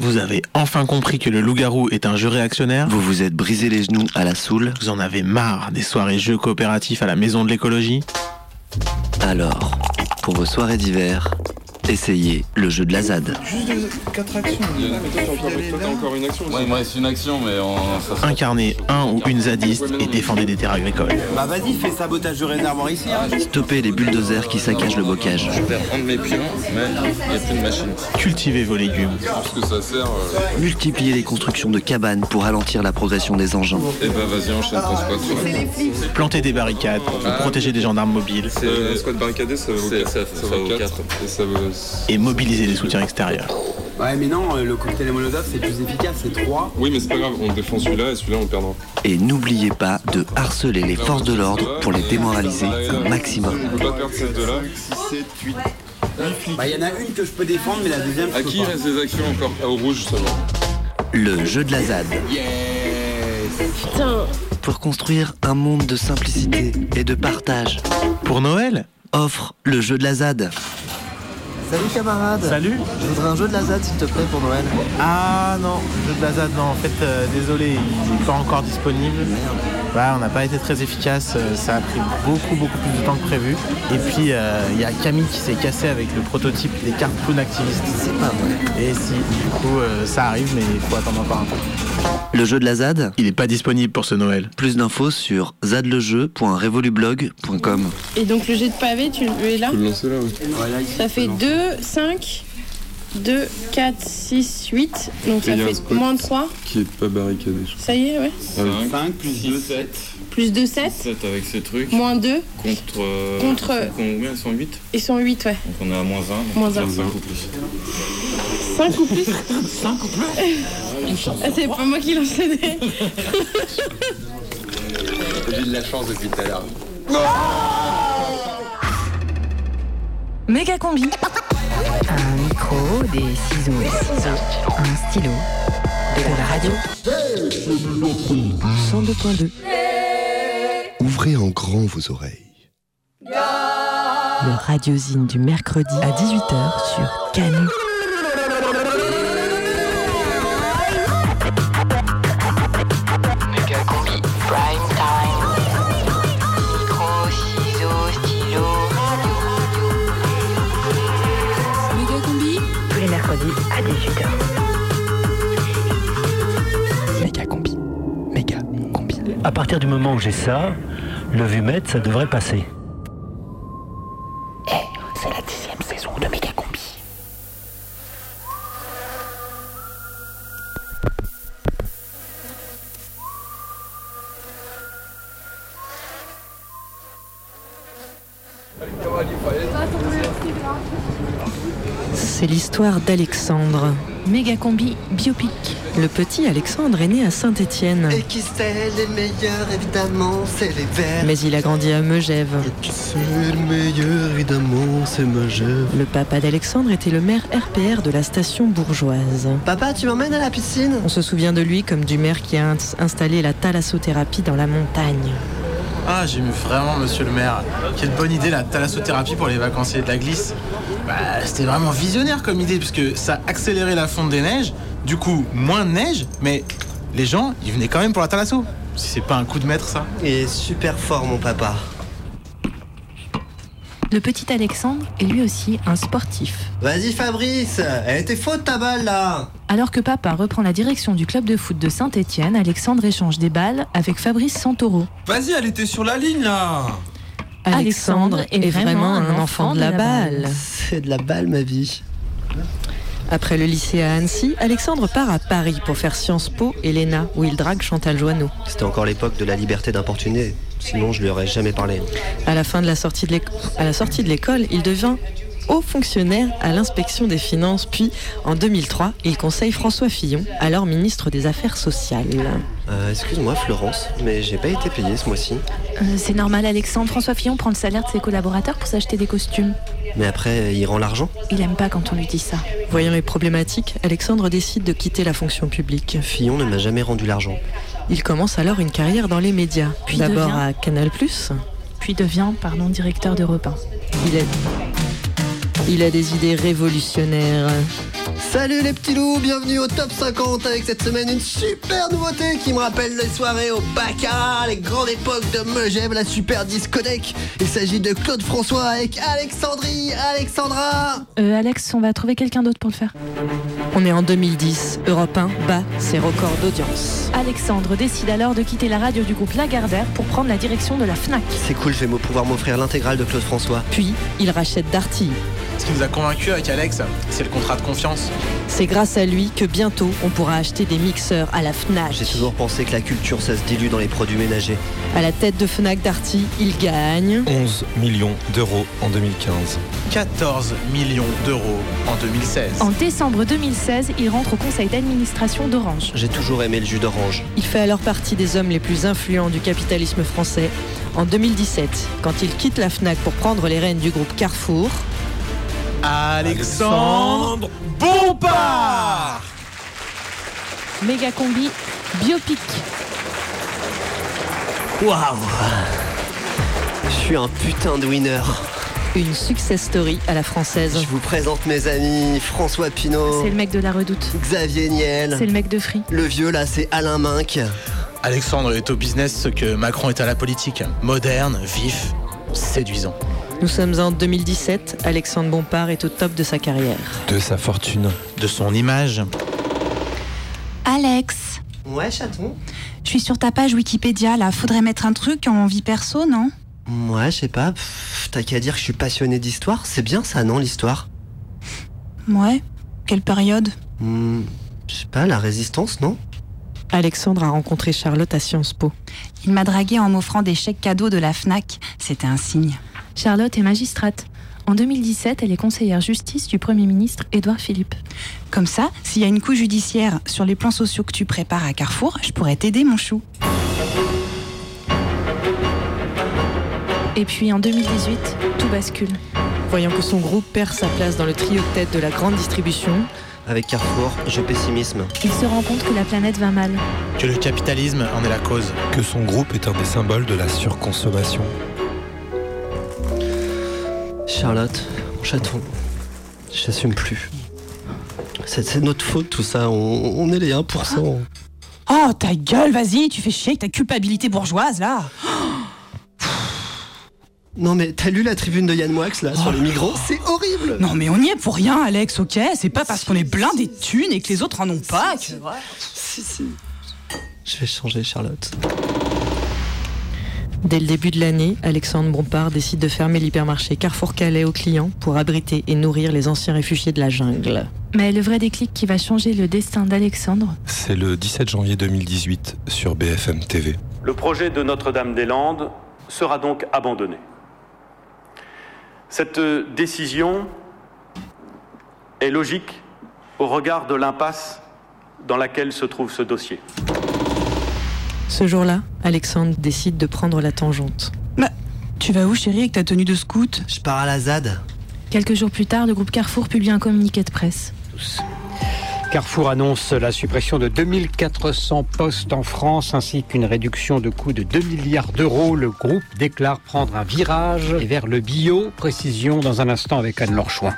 Vous avez enfin compris que le loup-garou est un jeu réactionnaire Vous vous êtes brisé les genoux à la soule Vous en avez marre des soirées jeux coopératifs à la maison de l'écologie Alors, pour vos soirées d'hiver, essayez le jeu de la ZAD. Juste 4 actions. Toi, t'as encore une action aussi. Ouais, moi, c'est une action, mais on, ça sera- Incarnez un ou une zadiste et défendez des terres agricoles. Bah vas-y, fais sabotage de réservoir ici. Hein. Stoppez les bulldozers qui saccagent le bocage. Je perds un de mes pions, mais il n'y a plus de machine. Cultivez vos légumes. Parce que ça sert. euh, Multipliez les constructions de cabanes pour ralentir la progression des engins. Eh ben, vas-y, enchaîne ton squat Plantez des barricades pour protéger des gendarmes mobiles. Euh, un squat barricadé, ça vaut c'est- 4. ça- ça vaut quatre. Et ça vaut. Et mobiliser les soutiens extérieurs. Ouais, mais non, euh, le cocktail Molotov c'est plus efficace, c'est 3. Oui, mais c'est pas grave, on défend celui-là et celui-là on perdra. Et n'oubliez pas de harceler les forces de l'ordre pour les démoraliser un maximum. On peut pas perdre ces deux-là. Bah, il y en a une que je peux défendre, mais la deuxième, je À peux qui pas. il reste des actions encore Ah, Au rouge seulement. Le jeu de la ZAD. Putain, Pour construire un monde de simplicité et de partage, Pour Noël? Offre le jeu de la ZAD. Salut camarade Salut Je voudrais un jeu de la ZAD s'il te plaît pour Noël. Ah non, jeu de la ZAD, non, en fait, euh, désolé, il n'est pas encore disponible. Bah, on n'a pas été très efficace, euh, ça a pris beaucoup, beaucoup plus de temps que prévu. Et puis, euh, il y a Camille qui s'est cassé avec le prototype des cartes clown activistes. C'est pas vrai. Et si, du coup, euh, ça arrive, mais il faut attendre encore un peu. Le jeu de la ZAD Il n'est pas disponible pour ce Noël. Plus d'infos sur zadlejeu.revolublog.com. et donc le jet de pavé, tu le es là? Le lancer là, oui. Ça fait peux 2, 5, 2, 4, 6, 8. Donc Et ça fait moins 3. Qui est pas barricadé, je Ça y est, ouais. 5, lancer. 5 plus 2, 7. Plus 2, 7. 7 avec ces trucs. Moins 2. Contre. euh, Contre- Combien? Ils sont 8 Ils sont 8, ouais. Donc on est à moins 1. Donc Moins on un. fait 5 ou plus. 5 ou plus 5 ou plus? Ah, c'est pas moi qui les dés. J'ai de la chance depuis tout à l'heure. Méga combi. Un micro, des ciseaux, un stylo, de la radio. 102.2. Ouvrez en grand vos oreilles. Le radiosine du mercredi à 18h sur Canu. 18h. Méga combi. Méga combi. À partir du moment où j'ai ça, le vumètre, ça devrait passer. L'histoire d'Alexandre. Méga combi biopic. Le petit Alexandre est né à Saint-Étienne. Et qui c'est les meilleurs, évidemment, c'est les verts. Mais il a grandi à Megève. Et qui c'est le meilleur, évidemment, c'est Megève. Le papa d'Alexandre était le maire RPR de la station bourgeoise. Papa, tu m'emmènes à la piscine? On se souvient de lui comme du maire qui a ins- installé la thalassothérapie dans la montagne. Ah, j'aime vraiment, monsieur le maire. Quelle bonne idée la thalassothérapie pour les vacanciers de la glisse. Bah, c'était vraiment visionnaire comme idée, puisque ça accélérait la fonte des neiges, du coup, moins de neige, mais les gens, ils venaient quand même pour la thalasso. Si c'est pas un coup de maître, ça. Il est super fort, mon papa. Le petit Alexandre est lui aussi un sportif. Vas-y, Fabrice Elle était faute, ta balle, là Alors que papa reprend la direction du club de foot de Saint-Étienne, Alexandre échange des balles avec Fabrice Santoro. Vas-y, elle était sur la ligne là. Alexandre est vraiment un enfant de la balle. C'est de la balle, ma vie. Après le lycée à Annecy, Alexandre part à Paris pour faire Sciences Po et l'ENA, où il drague Chantal Joanneau. C'était encore l'époque de la liberté d'importuner. Sinon, je lui aurais jamais parlé. À la la sortie de l'école, il devient haut fonctionnaire à l'inspection des finances, puis en 2003, il conseille François Fillon, alors ministre des Affaires sociales. Euh, Excuse-moi, Florence, mais j'ai pas été payé ce mois-ci. Euh, c'est normal, Alexandre. François Fillon prend le salaire de ses collaborateurs pour s'acheter des costumes. Mais après, il rend l'argent Il aime pas quand on lui dit ça. Voyant les problématiques, Alexandre décide de quitter la fonction publique. Fillon ne m'a jamais rendu l'argent. Il commence alors une carrière dans les médias, Puis d'abord devient- à Canal+. Puis devient, pardon, directeur d'Europe 1. Il est Il a des idées révolutionnaires. Salut les petits loups, bienvenue au top 50 avec cette semaine une super nouveauté qui me rappelle les soirées au Baccarat, les grandes époques de Megève, la super discothèque. Il s'agit de Claude François avec Alexandrie, Alexandra. Euh, Alex, on va trouver quelqu'un d'autre pour le faire. On est en 2010, Europe 1 bat ses records d'audience. Alexandre décide alors de quitter la radio du groupe Lagardère pour prendre la direction de la FNAC. C'est cool, je vais pouvoir m'offrir l'intégrale de Claude François. Puis, il rachète Darty. Ce qui nous a convaincus avec Alex, c'est le contrat de confiance. C'est grâce à lui que bientôt on pourra acheter des mixeurs à la FNAC. J'ai toujours pensé que la culture ça se dilue dans les produits ménagers. À la tête de FNAC Darty, il gagne 11 millions d'euros en 2015. 14 millions d'euros en 2016. En décembre 2016, il rentre au conseil d'administration d'Orange. J'ai toujours aimé le jus d'orange. Il fait alors partie des hommes les plus influents du capitalisme français. En 2017, quand il quitte la FNAC pour prendre les rênes du groupe Carrefour, Alexandre Bompard Méga combi biopic. Waouh Je suis un putain de winner. une success story à la française. Je vous présente mes amis François Pinault, C'est le mec de la redoute. Xavier Niel. C'est le mec de Free. Le vieux là, c'est Alain Minck. Alexandre est au business ce que Macron est à la politique. Moderne, vif, séduisant. Nous sommes en 2017, Alexandre Bompard est au top de sa carrière. De sa fortune. De son image. Alex, Ouais, chaton. je suis sur ta page Wikipédia là. Faudrait mettre un truc en vie perso, non? Ouais, je sais pas. T'as qu'à dire que je suis passionné d'histoire. C'est bien ça, non, l'histoire? Ouais. Quelle période? Hmm, Je sais pas, la résistance, non? Alexandre a rencontré Charlotte à Sciences Po. Il m'a dragué en m'offrant des chèques cadeaux de la FNAC. C'était un signe. Charlotte est magistrate. En 2017, elle est conseillère justice du Premier ministre Édouard Philippe. Comme ça, s'il y a une couche judiciaire sur les plans sociaux que tu prépares à Carrefour, je pourrais t'aider, mon chou. Et puis en 2018, tout bascule. Voyant que son groupe perd sa place dans le trio de tête de la grande distribution, Avec Carrefour, je pessimisme. Il se rend compte que la planète va mal. Que le capitalisme en est la cause. Que son groupe est un des symboles de la surconsommation. Charlotte, mon chaton, j'assume plus. C'est notre faute tout ça, on, on est les 1%. Oh, ta gueule, vas-y, tu fais chier avec ta culpabilité bourgeoise là. Non mais t'as lu la tribune de Yann Moix là sur les migrants? C'est horrible Non mais on y est pour rien, Alex, ok? C'est pas parce qu'on est blindé de thunes et que les autres en ont pas que... Si, si. Je vais changer Charlotte. Dès le début de l'année, Alexandre Bompard décide de fermer l'hypermarché Carrefour Calais aux clients pour abriter et nourrir les anciens réfugiés de la jungle. Mais le vrai déclic qui va changer le destin d'Alexandre, C'est le 17 janvier 2018 sur BFM TV. Le projet de Notre-Dame-des-Landes sera donc abandonné. Cette décision est logique au regard de l'impasse dans laquelle se trouve ce dossier. Ce jour-là, Alexandre décide de prendre la tangente. Bah, tu vas où chérie avec ta tenue de scout? Je pars à la ZAD. quelques jours plus tard, le groupe Carrefour publie un communiqué de presse. Carrefour annonce la suppression de 2400 postes en France ainsi qu'une réduction de coûts de 2 milliards d'euros. Le groupe déclare prendre un virage vers le bio. Précision dans un instant avec Anne-Laure Chouin.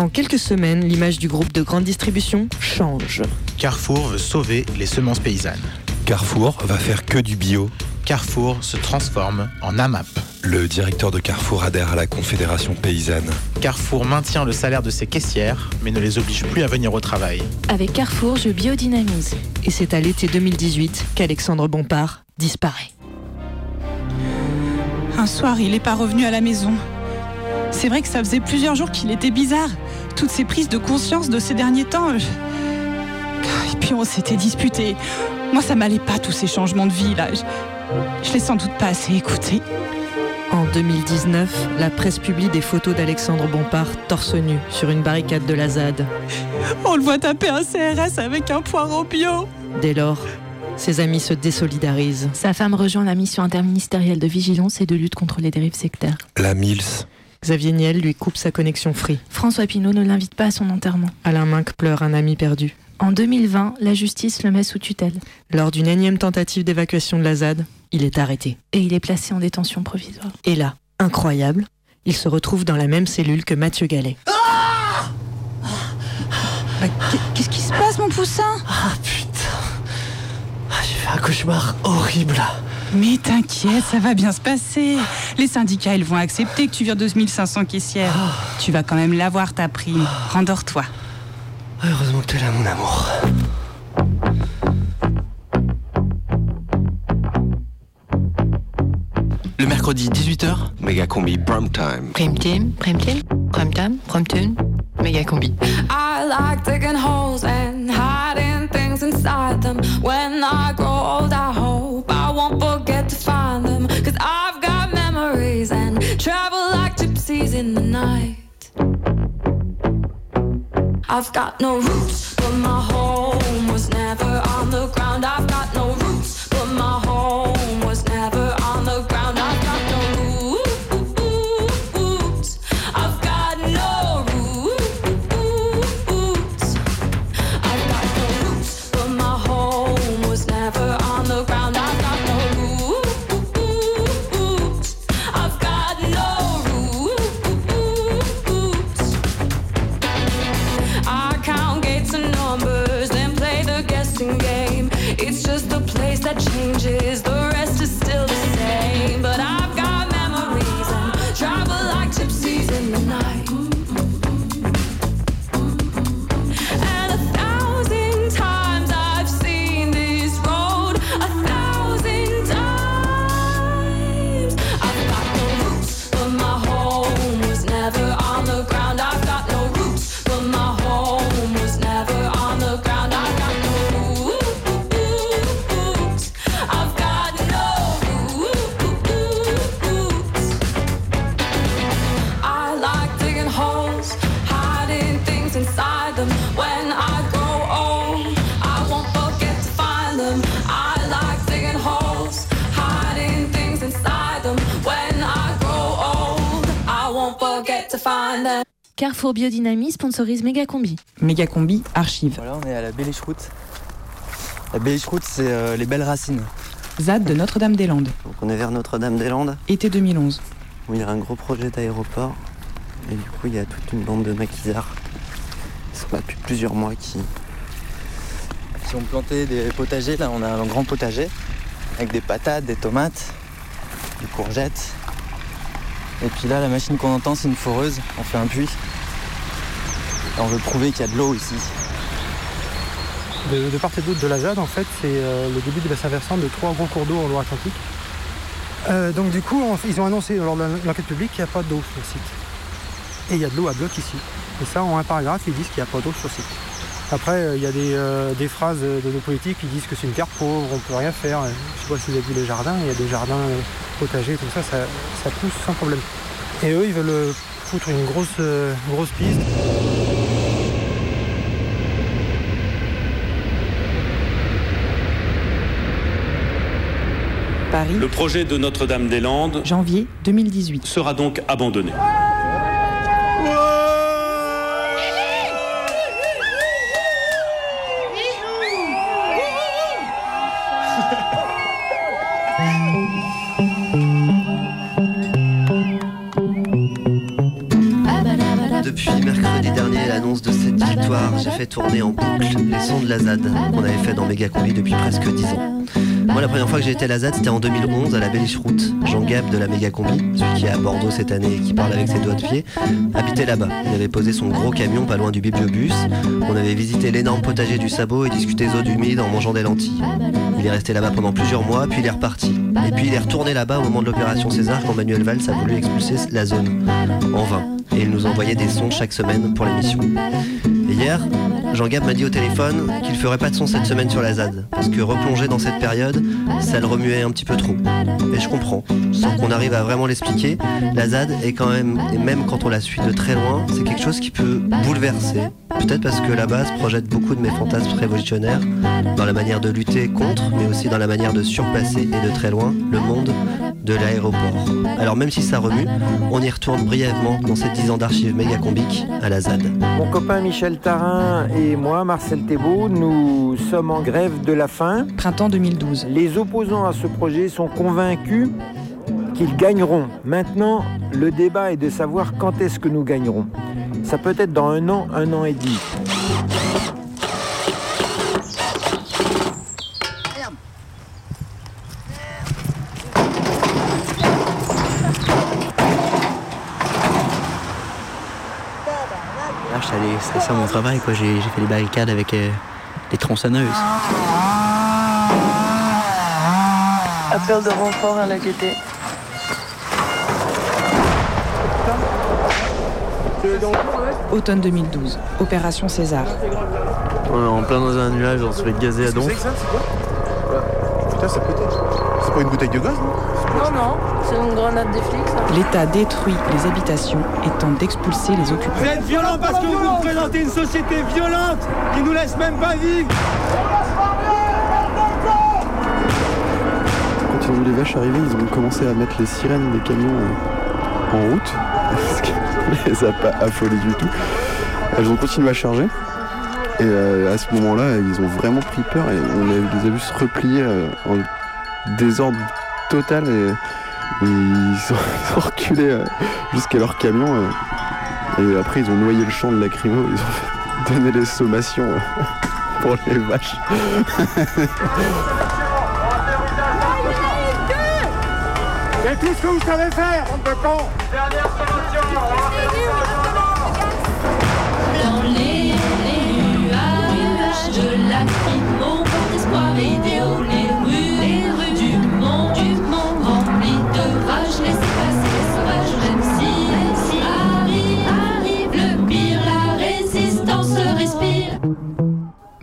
En quelques semaines, l'image du groupe de grande distribution change. Carrefour veut sauver les semences paysannes. Carrefour va faire que du bio. Carrefour se transforme en AMAP. Le directeur de Carrefour adhère à la Confédération paysanne. Carrefour maintient le salaire de ses caissières, mais ne les oblige plus à venir au travail. Avec Carrefour, je biodynamise. Et c'est à l'été 2018 qu'Alexandre Bompard disparaît. Un soir, il est pas revenu à la maison. C'est vrai que ça faisait plusieurs jours qu'il était bizarre. Toutes ces prises de conscience de ces derniers temps. je- Et puis on s'était disputé. Moi, ça m'allait pas tous ces changements de vie là. Je, je l'ai sans doute pas assez écouté. En 2019, la presse publie des photos d'Alexandre Bompard torse nu sur une barricade de la ZAD. On le voit taper un CRS avec un poireau bio. Dès lors, ses amis se désolidarisent. Sa femme rejoint la mission interministérielle de vigilance et de lutte contre les dérives sectaires. La Mills. Xavier Niel lui coupe sa connexion free. François Pinault ne l'invite pas à son enterrement. Alain Minck pleure un ami perdu. En 2020, la justice le met sous tutelle Lors d'une énième tentative d'évacuation de la ZAD, il est arrêté. et il est placé en détention provisoire. Et là, incroyable, Il se retrouve dans la même cellule que Mathieu Gallet. Bah, Qu'est-ce qui se passe, mon poussin? Ah putain J'ai fait un cauchemar horrible. Mais t'inquiète, ça va bien se passer. Les syndicats, ils vont accepter que tu vires 2500 caissières. Tu vas quand même l'avoir, ta prime. Rendors-toi. Heureusement que tu es là, mon amour. Le mercredi 18h, Méga combi prime time. Prime team, prime team, prime time, prime tune, méga combi. I like digging holes and hiding things inside them. When I grow old, I in the night. I've got no roots, but my home was never on the ground. I've got no roots, but my home place that changes, the rest is still the same. But I've Carrefour Biodynamie sponsorise Méga Combi. Méga combi, archive. Voilà, on est à la Belliche Route. La Belliche Route, c'est euh, les belles racines. ZAD de Notre-Dame-des-Landes. Donc on est vers Notre-Dame-des-Landes, Été 2011. où il y a un gros projet d'aéroport. Et du coup, il y a toute une bande de maquisards. Ils sont là depuis plusieurs mois qui, qui ont planté des potagers. Là, on a un grand potager avec des patates, des tomates, des courgettes. Et puis là, la machine qu'on entend, c'est une foreuse. On fait un puits. On veut prouver qu'il y a de l'eau ici. De, part et d'autre de la ZAD, en fait, c'est euh, le début du bassin versant de trois gros cours d'eau en Loire-Atlantique. Euh, donc du coup, ils ont annoncé lors de l'enquête publique qu'il n'y a pas d'eau sur le site. Et il y a de l'eau à bloc ici. Et ça, en un paragraphe, ils disent qu'il n'y a pas d'eau sur le site. Après, euh, il y a des, euh, des phrases de nos politiques qui disent que c'est une terre pauvre, on peut rien faire. Je sais pas si vous avez vu les jardins, il y a des jardins euh, potagers, tout ça, ça, ça pousse sans problème. Et eux, ils veulent foutre une grosse, euh, grosse piste. Paris, Le projet de Notre-Dame-des-Landes janvier 2018. sera donc abandonné. Tourner en boucle les sons de la ZAD qu'on avait fait dans Méga Combi depuis presque 10 ans. Moi, la première fois que j'ai été à la ZAD, c'était en 2011 à la Belliche Route. Jean Gab de la Méga Combi, celui qui est à Bordeaux cette année et qui parle avec ses doigts de pied, habitait là-bas. Il avait posé son gros camion pas loin du bibliobus. On avait visité l'énorme potager du sabot et discuté eaux humides en mangeant des lentilles. Il est resté là-bas pendant plusieurs mois, puis il est reparti. Et puis il est retourné là-bas au moment de l'opération César quand Manuel Valls a voulu expulser la zone. En vain. Et il nous envoyait des sons chaque semaine pour l'émission. Et hier, Jean Gab m'a dit au téléphone qu'il ferait pas de son cette semaine sur la ZAD. Parce que replonger dans cette période, ça le remuait un petit peu trop. Et je comprends. Sans qu'on arrive à vraiment l'expliquer, la ZAD est quand même, et même quand on la suit de très loin, c'est quelque chose qui peut bouleverser. Peut-être parce que là-bas se projettent beaucoup de mes fantasmes révolutionnaires, dans la manière de lutter contre, mais aussi dans la manière de surpasser et de très loin le monde de l'aéroport. Alors même si ça remue, on y retourne brièvement dans ces 10 ans d'archives méga combiques à la ZAD. Mon copain Michel Tarin et moi, Marcel Thébault, nous sommes en grève de la faim. Printemps 2012. Les opposants à ce projet sont convaincus qu'ils gagneront. Maintenant, le débat est de savoir quand est-ce que nous gagnerons. Ça peut être dans un an, un an et demi. Stresser à mon travail, quoi. J'ai j'ai fait les barricades avec euh, les tronçonneuses. Appel de renfort à la GT. Automne 2012, opération César. On est en plein dans un nuage, on se fait gazer à donf. Putain, ça peut être. C'est pas une bouteille de gaz, non? Non, non, c'est une grenade des flics, ça. L'État détruit les habitations et tente d'expulser les occupants. Vous êtes violents parce que vous nous présentez une société violente qui nous laisse même pas vivre. Quand ils ont vu les vaches arriver, ils ont commencé à mettre les sirènes des camions euh, en route. Ce qui ne les a pas affolés du tout. Elles ont continué à charger. Et euh, à ce moment-là, ils ont vraiment pris peur et on les a vus se replier euh, en désordre total et ils, sont, ils ont reculé euh, jusqu'à leur camion. euh, et après, ils ont noyé le champ de lacrymo. Ils ont fait donner les sommations euh, pour les vaches. C'est tout ce que vous savez faire, on peut con Dernière Dans les nuages de la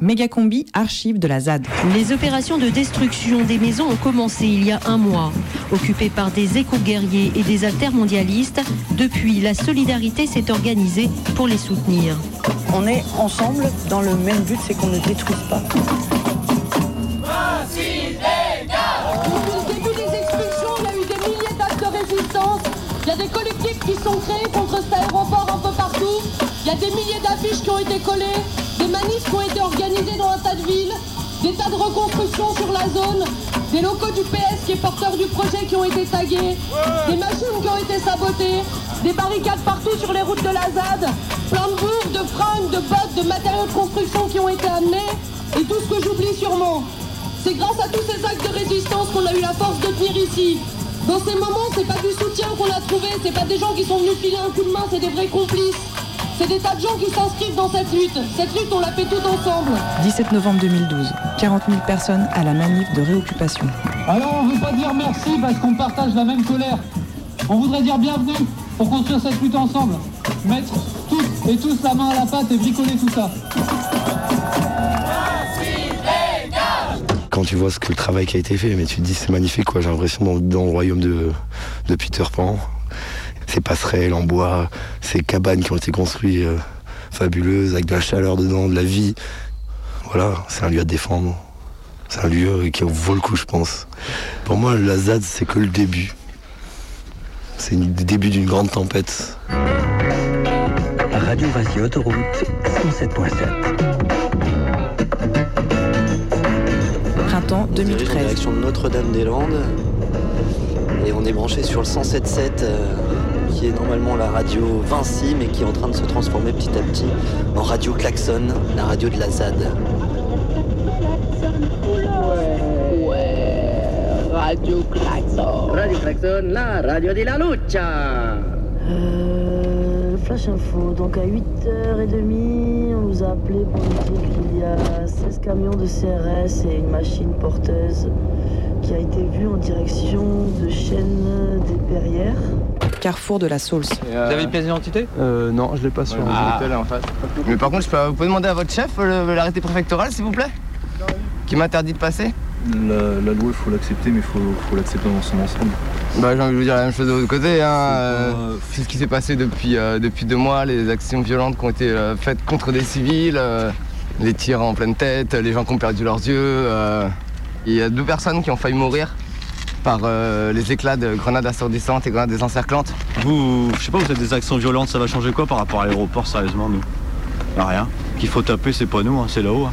Mégacombi, archives de la ZAD. Les opérations de destruction des maisons ont commencé il y a un mois. Occupées par des éco-guerriers et des altermondialistes, depuis, la solidarité s'est organisée pour les soutenir. On est ensemble dans le même but, c'est qu'on ne détruise pas. Depuis le début des expulsions, il y a eu des milliers d'actes de résistance. Il y a des collectifs qui sont créés contre cet aéroport un peu partout. Il y a des milliers d'affiches qui ont été collées, des manifs qui ont été organisés dans un tas de villes, des tas de reconstructions sur la zone, des locaux du PS qui est porteur du projet qui ont été tagués, des machines qui ont été sabotées, des barricades partout sur les routes de la ZAD, plein de bourgs, de fringues, de bottes, de matériaux de construction qui ont été amenés, et tout ce que j'oublie sûrement. C'est grâce à tous ces actes de résistance qu'on a eu la force de tenir ici. Dans ces moments, c'est pas du soutien qu'on a trouvé, c'est pas des gens qui sont venus filer un coup de main, c'est des vrais complices. C'est des tas de gens qui s'inscrivent dans cette lutte. Cette lutte, on la fait tout ensemble. 17 novembre 2012, 40 000 personnes à la manif de réoccupation. Alors on ne veut pas dire merci parce qu'on partage la même colère. On voudrait dire bienvenue pour construire cette lutte ensemble. Mettre toutes et tous la main à la pâte et bricoler tout ça. Quand tu vois ce que le travail qui a été fait, mais tu te dis c'est magnifique quoi. J'ai l'impression dans, dans le royaume de, de Peter Pan. Ces passerelles en bois, ces cabanes qui ont été construites euh, fabuleuses, avec de la chaleur dedans, de la vie. Voilà, c'est un lieu à défendre. C'est un lieu qui vaut le coup, je pense. Pour moi, la ZAD, c'est que le début. C'est le début d'une grande tempête. Radio Vassy Autoroute 107.7. Printemps On se dirige en 2013. direction de Notre-Dame-des-Landes. Et on est branché sur le 107.7, euh, qui est normalement la radio Vinci, mais qui est en train de se transformer petit à petit en radio Klaxon, la radio de la ZAD. Radio Klaxon. Radio Klaxon, la radio de la lucha. Euh, flash info, donc à 8h30, on nous a appelé pour nous dire qu'il y a 16 camions de CRS et une machine porteuse qui a été vue en direction de Chêne des Perrières. Carrefour de la Sauce. Vous avez une pièce d'identité? Euh, non, je l'ai pas sur Ah. moi. en face. Mais par contre, je peux, vous pouvez demander à votre chef euh, l'arrêté préfectoral, s'il vous plaît? Qui m'interdit de passer? La, la loi, il faut l'accepter, mais il faut, faut l'accepter dans son ensemble. Bah, j'ai envie de vous dire la même chose de l'autre côté. Hein. euh, C'est ce qui s'est passé depuis, euh, depuis deux mois, les actions violentes qui ont été euh, faites contre des civils, euh, les tirs en pleine tête, les gens qui ont perdu leurs yeux. euh. Il y a deux personnes qui ont failli mourir par euh, les éclats de grenades assourdissantes et grenades désencerclantes. Vous, je sais pas, vous faites des actions violentes, ça va changer quoi par rapport à l'aéroport, sérieusement, nous? Bah, Rien. Qu'il faut taper, c'est pas nous, hein, c'est là-haut. hein.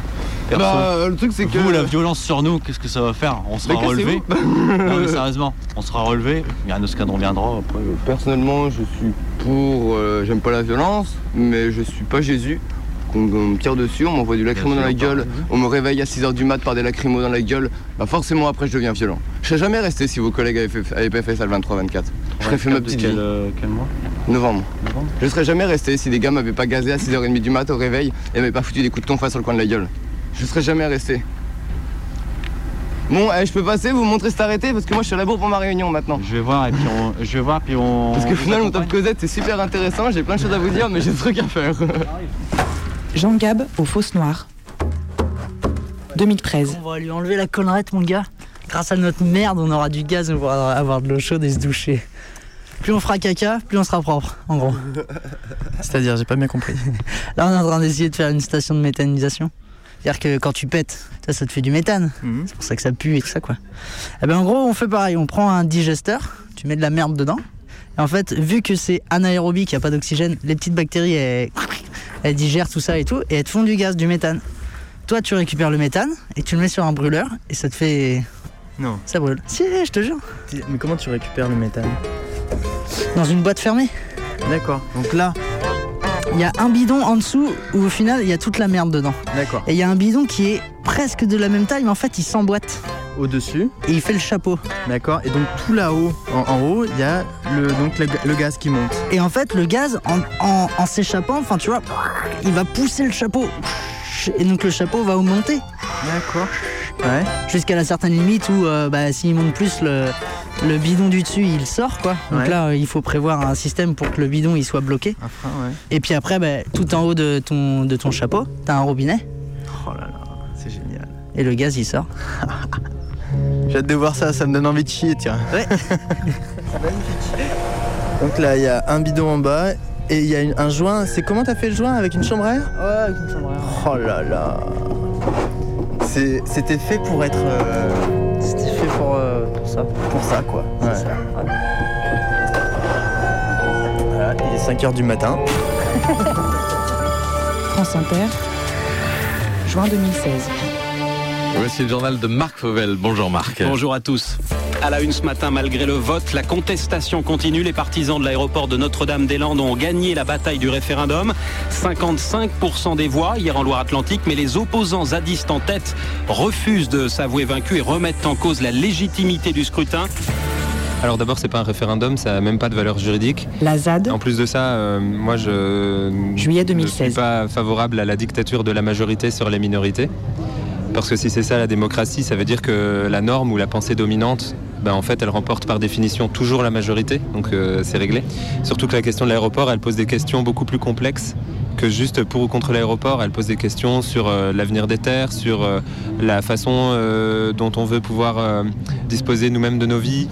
Bah, le truc, c'est que- Vous, la violence sur nous, qu'est-ce que ça va faire? On sera Mais relevé? cassez-vous. Non, mais sérieusement, on sera relevé. Il y a un escadron viendra après. Personnellement, je suis pour. euh, J'aime pas la violence, mais je suis pas Jésus. On on me tire dessus, on m'envoie du lacrymo dans la gueule, on me réveille à 6h du mat par des lacrymos dans la gueule, bah forcément après je deviens violent. Je serais jamais resté si vos collègues avaient, fait, avaient pas fait ça le 23-24. Je serais fait ma petite quel, vie. euh, quel mois? Novembre. Je serais jamais resté si des gars m'avaient pas gazé à 6h30 du mat au réveil et m'avaient pas foutu des coups de tonfa sur le coin de la gueule. Je serais jamais resté. Bon, eh, je peux passer, vous montrer cet arrêté parce que moi je suis à la bourre pour ma réunion maintenant. Je vais voir et puis on. Je vais voir puis on. Parce que on finalement, mon top Cosette c'est super intéressant, j'ai plein de choses à vous dire mais j'ai des trucs à faire. Jean Gab aux fausses noires. 2013. On va lui enlever la collerette, mon gars. Grâce à notre merde, on aura du gaz, on pourra avoir de l'eau chaude et se doucher. Plus on fera caca, plus on sera propre, en gros. C'est-à-dire, j'ai pas bien compris. Là, on est en train d'essayer de faire une station de méthanisation. C'est-à-dire que quand tu pètes, ça, ça te fait du méthane. Mhm. C'est pour ça que ça pue et tout ça, quoi. Et ben, en gros, on fait pareil. On prend un digesteur, tu mets de la merde dedans. Et en fait, vu que c'est anaérobie, qu'il n'y a pas d'oxygène, les petites bactéries, elles, elles digèrent tout ça et tout, et elles te font du gaz, du méthane. Toi, tu récupères le méthane et tu le mets sur un brûleur, et ça te fait. Non. Ça brûle. Si, je te jure. Mais comment tu récupères le méthane? Dans une boîte fermée. D'accord. Donc là, Il y a un bidon en dessous où au final il y a toute la merde dedans. D'accord. Et il y a un bidon qui est presque de la même taille, mais en fait il s'emboîte. Au-dessus. Et il fait le chapeau. D'accord? Et donc tout là-haut, en, en haut, il y a le, donc le, le gaz qui monte. Et en fait le gaz, en, en- en s'échappant, enfin tu vois, il va pousser le chapeau. Et donc le chapeau va augmenter. D'accord. Ouais. Jusqu'à la certaine limite où euh, bah, s'il monte plus, le, le bidon du dessus il sort quoi. Donc Ouais. là euh, il faut prévoir un système pour que le bidon il soit bloqué. Ouais. Et puis après, bah, tout en haut de ton, de ton chapeau, t'as un robinet. Oh là là, c'est génial. Et le gaz il sort. J'ai hâte de voir ça, ça me donne envie de chier, tiens. Ouais. donc là, il y a un bidon en bas et il y a une- un joint. C'est comment t'as fait le joint avec une chambre à air? Ouais, avec une chambre à air. Oh là là. C'est- C'était fait pour être. euh, C'était fait pour, euh, pour ça. Pour ça, quoi. Ouais. C'est ça, ouais. Voilà, il est 5h du matin. France Inter, juin 2016. Voici le journal de Marc Fauvel. Bonjour Marc. Bonjour à tous. À la une ce matin, malgré le vote, la contestation continue. Les partisans de l'aéroport de Notre-Dame-des-Landes ont gagné la bataille du référendum. 55% des voix hier en Loire-Atlantique, mais les opposants zadistes en tête refusent de s'avouer vaincus et remettent en cause la légitimité du scrutin. Alors d'abord, c'est pas un référendum, ça n'a même pas de valeur juridique. La ZAD. En plus de ça, euh, moi je Juillet ne 2016. suis pas favorable à la dictature de la majorité sur les minorités. Parce que si c'est ça la démocratie, ça veut dire que la norme ou la pensée dominante, ben, en fait, elle remporte par définition toujours la majorité, donc euh, c'est réglé. Surtout que la question de l'aéroport, elle pose des questions beaucoup plus complexes que juste pour ou contre l'aéroport. Elle pose des questions sur euh, l'avenir des terres, sur euh, la façon dont on veut pouvoir disposer nous-mêmes de nos vies.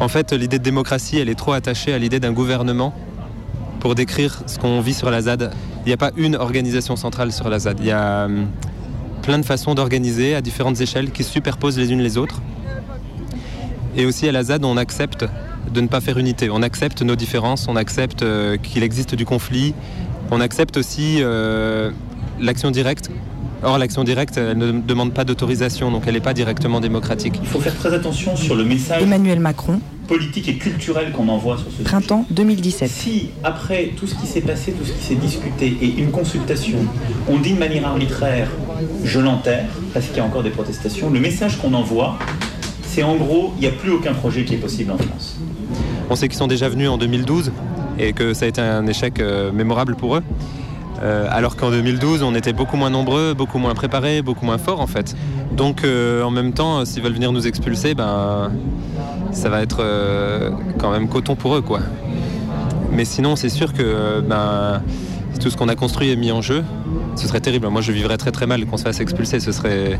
En fait, l'idée de démocratie, elle est trop attachée à l'idée d'un gouvernement pour décrire ce qu'on vit sur la ZAD. Il n'y a pas une organisation centrale sur la ZAD. Il y a hum, plein de façons d'organiser à différentes échelles qui se superposent les unes les autres. Et aussi à la ZAD, on accepte de ne pas faire unité. On accepte nos différences, on accepte euh, qu'il existe du conflit, on accepte aussi euh, l'action directe. Or, l'action directe, elle ne demande pas d'autorisation, donc elle n'est pas directement démocratique. Il faut faire très attention sur le message Emmanuel Macron, politique et culturel qu'on envoie sur ce printemps 2017. Si, après tout ce qui s'est passé, tout ce qui s'est discuté et une consultation, on dit de manière arbitraire je l'enterre, parce qu'il y a encore des protestations, le message qu'on envoie, c'est en gros, il n'y a plus aucun projet qui est possible en France. On sait qu'ils sont déjà venus en 2012 et que ça a été un échec euh, mémorable pour eux. Euh, alors qu'en 2012, on était beaucoup moins nombreux, beaucoup moins préparés, beaucoup moins forts en fait. Donc euh, en même temps, s'ils veulent venir nous expulser, ben ça va être quand même coton pour eux quoi. Mais sinon, c'est sûr que ben tout ce qu'on a construit est mis en jeu. Ce serait terrible. Moi, je vivrais très très mal qu'on se fasse expulser. Ce serait,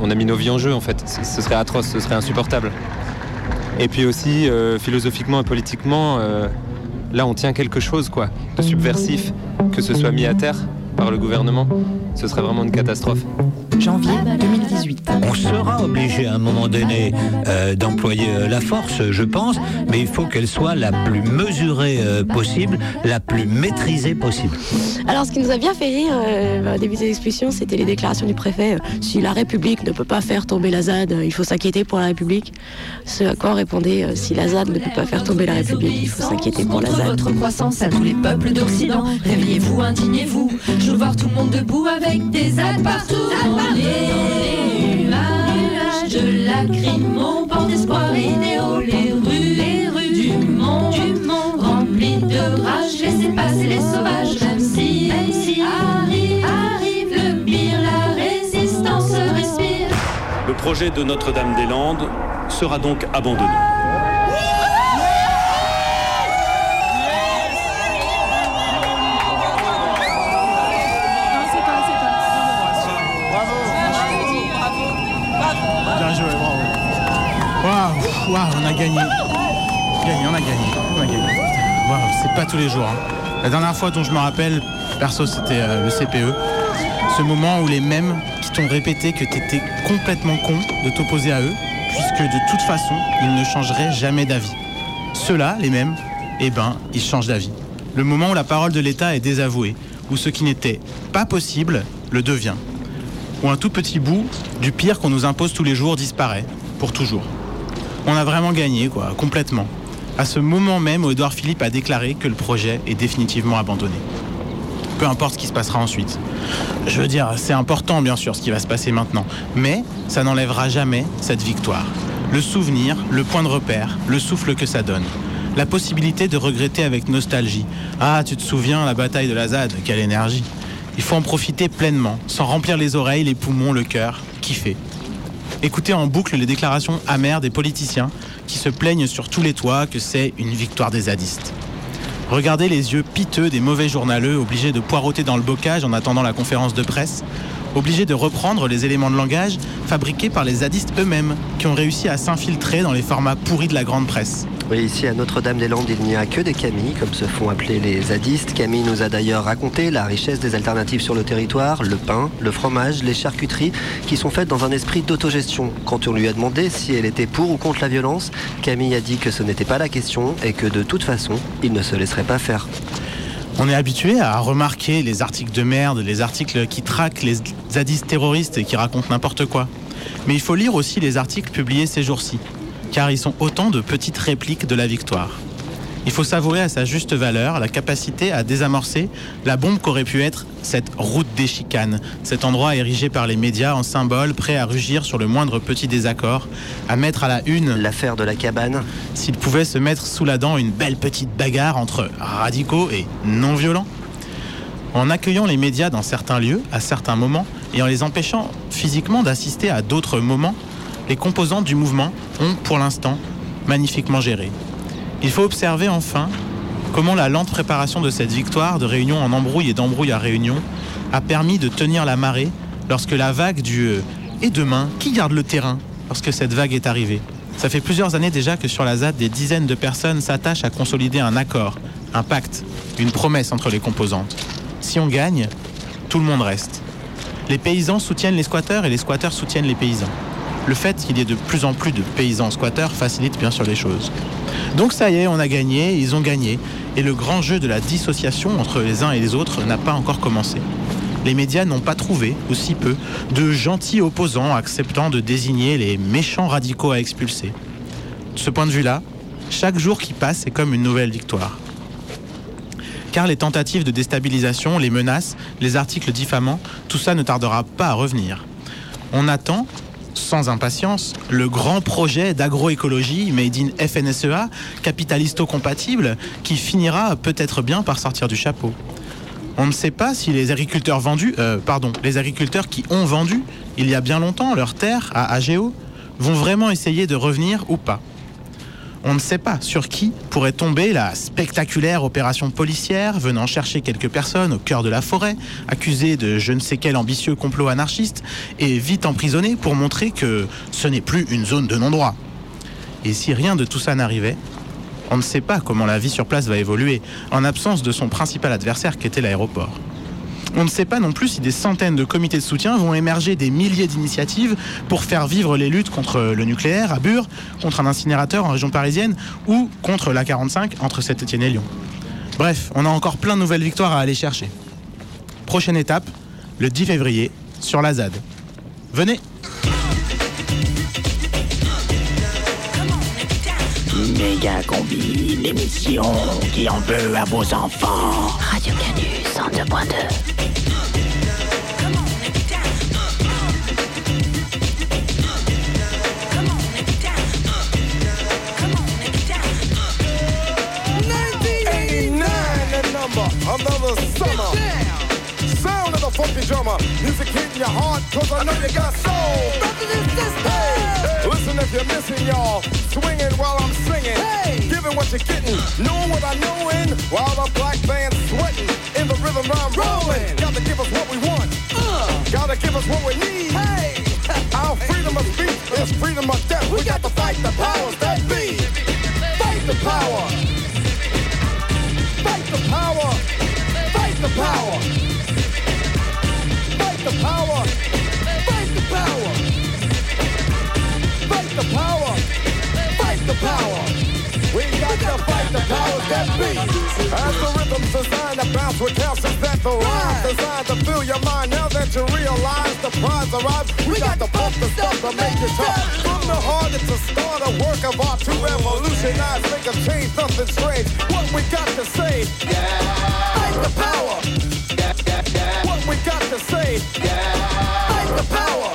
on a mis nos vies en jeu en fait. Ce ce serait atroce, ce serait insupportable. Et puis aussi, euh, philosophiquement et politiquement, euh, là, on tient quelque chose, quoi, de subversif, que ce soit mis à terre par le gouvernement. Ce serait vraiment une catastrophe. Janvier 2018. On sera obligé à un moment donné euh, d'employer euh, la force, je pense, mais il faut qu'elle soit la plus mesurée euh, possible, la plus maîtrisée possible. Alors, ce qui nous a bien fait rire euh, au début des expulsions, c'était les déclarations du préfet. euh, si la République ne peut pas faire tomber la ZAD, il faut s'inquiéter pour la République. Ce à quoi on répondait euh, si la ZAD ne peut pas faire tomber la République, il faut s'inquiéter pour la ZAD. votre croissance à tous les peuples d'Occident. Réveillez-vous, indignez-vous. Je veux voir tout le monde debout avec des ZAD partout. Les nuages de lacrymo, porte d'espoir idéaux. Les rues, les rues du monde, du monde remplies de rage. Laissez passer les sauvages, même si, même si arrive, arrive le pire, la résistance respire. Le projet de Notre-Dame-des-Landes sera donc abandonné. Waouh, on a gagné. Gagné, on a gagné, on a gagné. Waouh, c'est pas tous les jours. hein. La dernière fois dont je me rappelle, perso, c'était euh, le CPE. Ce moment où les mêmes qui t'ont répété que t'étais complètement con de t'opposer à eux, puisque de toute façon, ils ne changeraient jamais d'avis. Ceux-là, les mêmes, eh ben, ils changent d'avis. Le moment où la parole de l'État est désavouée, où ce qui n'était pas possible le devient où un tout petit bout du pire qu'on nous impose tous les jours disparaît, pour toujours. On a vraiment gagné, quoi, complètement. À ce moment même où Édouard Philippe a déclaré que le projet est définitivement abandonné. Peu importe ce qui se passera ensuite. Je veux dire, c'est important bien sûr ce qui va se passer maintenant, mais ça n'enlèvera jamais cette victoire. Le souvenir, le point de repère, le souffle que ça donne. La possibilité de regretter avec nostalgie. Ah, tu te souviens, la bataille de la ZAD, quelle énergie. Il faut en profiter pleinement, sans remplir les oreilles, les poumons, le cœur, kiffer. Écoutez en boucle les déclarations amères des politiciens qui se plaignent sur tous les toits que c'est une victoire des zadistes. Regardez les yeux piteux des mauvais journaleux obligés de poireauter dans le bocage en attendant la conférence de presse, obligés de reprendre les éléments de langage fabriqués par les zadistes eux-mêmes, qui ont réussi à s'infiltrer dans les formats pourris de la grande presse. Ici à Notre-Dame-des-Landes, il n'y a que des Camilles, comme se font appeler les zadistes. Camille nous a d'ailleurs raconté la richesse des alternatives sur le territoire, le pain, le fromage, les charcuteries, qui sont faites dans un esprit d'autogestion. Quand on lui a demandé si elle était pour ou contre la violence, Camille a dit que ce n'était pas la question et que de toute façon, il ne se laisserait pas faire. On est habitué à remarquer les articles de merde, les articles qui traquent les zadistes terroristes et qui racontent n'importe quoi. Mais il faut lire aussi les articles publiés ces jours-ci, car ils sont autant de petites répliques de la victoire. Il faut savourer à sa juste valeur la capacité à désamorcer la bombe qu'aurait pu être cette route des chicanes, cet endroit érigé par les médias en symbole prêt à rugir sur le moindre petit désaccord, à mettre à la une l'affaire de la cabane. S'il pouvait se mettre sous la dent une belle petite bagarre entre radicaux et non violents. En accueillant les médias dans certains lieux, à certains moments, et en les empêchant physiquement d'assister à d'autres moments, les composantes du mouvement ont, pour l'instant, magnifiquement géré. Il faut observer enfin comment la lente préparation de cette victoire de réunion en embrouille et d'embrouille à réunion a permis de tenir la marée lorsque la vague du euh, et demain, qui garde le terrain lorsque cette vague est arrivée? Ça fait plusieurs années déjà que sur la ZAD, des dizaines de personnes s'attachent à consolider un accord, un pacte, une promesse entre les composantes. Si on gagne, tout le monde reste. Les paysans soutiennent les squatteurs et les squatteurs soutiennent les paysans. Le fait qu'il y ait de plus en plus de paysans squatteurs facilite bien sûr les choses. Donc ça y est, on a gagné, ils ont gagné. Et le grand jeu de la dissociation entre les uns et les autres n'a pas encore commencé. Les médias n'ont pas trouvé, ou si peu, de gentils opposants acceptant de désigner les méchants radicaux à expulser. De ce point de vue-là, chaque jour qui passe est comme une nouvelle victoire. Car les tentatives de déstabilisation, les menaces, les articles diffamants, tout ça ne tardera pas à revenir. On attend, sans impatience, le grand projet d'agroécologie made in FNSEA, capitalisto-compatible, qui finira peut-être bien par sortir du chapeau. On ne sait pas si les agriculteurs vendus, euh, pardon, les agriculteurs qui ont vendu il y a bien longtemps leurs terres à AGO vont vraiment essayer de revenir ou pas. On ne sait pas sur qui pourrait tomber la spectaculaire opération policière venant chercher quelques personnes au cœur de la forêt, accusées de je ne sais quel ambitieux complot anarchiste, et vite emprisonnées pour montrer que ce n'est plus une zone de non-droit. Et si rien de tout ça n'arrivait, on ne sait pas comment la vie sur place va évoluer, en absence de son principal adversaire qui était l'aéroport. On ne sait pas non plus si des centaines de comités de soutien vont émerger des milliers d'initiatives pour faire vivre les luttes contre le nucléaire à Bure, contre un incinérateur en région parisienne ou contre la 45 entre Saint-Etienne et Lyon. Bref, on a encore plein de nouvelles victoires à aller chercher. Prochaine étape, le 10 février, sur la ZAD. Venez Méga combi, l'émission qui en veut à vos enfants. Radio Canus 102.2. the number, another summer. Sound of the funky drummer, music hitting your heart, cause I know you got soul. Listen if you're missing y'all, swinging while I'm singing, giving what you're getting, knowing what I knowin', while the black rhythm I'm rolling. Gotta give us what we want, uh. gotta give us what we need. Hey, our freedom of speech is freedom of death. We got to fight the powers that be. Fight the power. Fight the power! Fight the power! Fight the power! Fight the power! Fight the power! Fight the power! We got to fight the powers that be! As the rhythm's designed to bounce with the rhymes designed to fill your mind. Now that you realize the prize arrives, we got to pump the stuff to make it tough. From the heart, it's a start, a work of art to revolutionize, make a change, something strange. What we got to say? Yeah. Fight the power. Yeah, yeah, yeah. What we got to say? Yeah. Fight the power.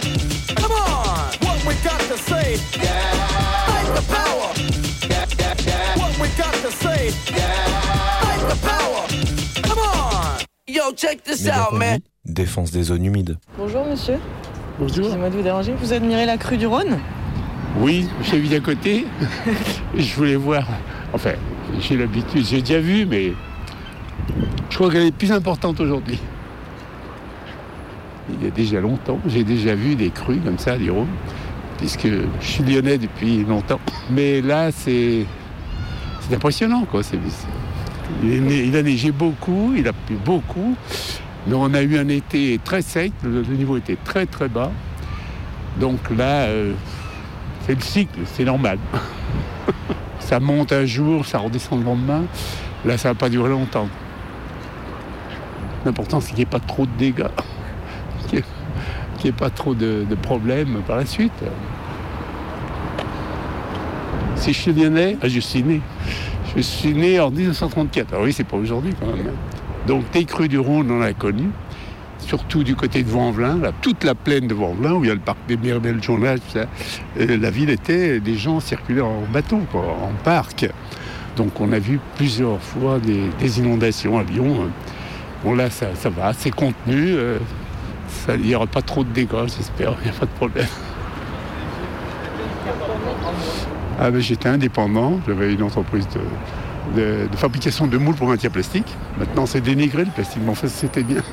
Check this out, man. Défense des zones humides. Bonjour monsieur. Bonjour. Excusez-moi de vous déranger. Vous admirez la crue du Rhône? Oui, j'ai vu d'à côté. je voulais voir. Enfin, j'ai l'habitude, j'ai déjà vu, mais je crois qu'elle est plus importante aujourd'hui. Il y a déjà longtemps, j'ai déjà vu des crues comme ça, du Rhône, puisque je suis lyonnais depuis longtemps. Mais là, c'est c'est impressionnant, quoi. C'est- c'est- il, a neigé beaucoup, il a plu beaucoup, mais on a eu un été très sec, le, niveau était très très bas. Donc là, euh, c'est le cycle, c'est normal. ça monte un jour, ça redescend le lendemain. Là, ça va pas durer longtemps. L'important, c'est qu'il n'y ait pas trop de dégâts, qu'il n'y ait, pas trop de, de problèmes par la suite. Si je suis lyonnais, ah, je suis né. Je suis né en 1934. Ah oui, c'est pas aujourd'hui quand même. Donc, des crues du Rhône, on l'a connu. Surtout du côté de Vanvelin, là, toute la plaine de Vanvelin, où il y a le parc des Mirabelles, le journal. Euh, la ville était, des gens circulaient en bateau, en parc. Donc on a vu plusieurs fois des, inondations à Lyon. Bon là, ça, va, c'est contenu. euh, Il n'y aura pas trop de dégâts, j'espère, il n'y a pas de problème. Ah ben, J'étais indépendant, j'avais une entreprise de, fabrication de moules pour matière plastique. Maintenant c'est dénigré le plastique, mais en fait c'était bien.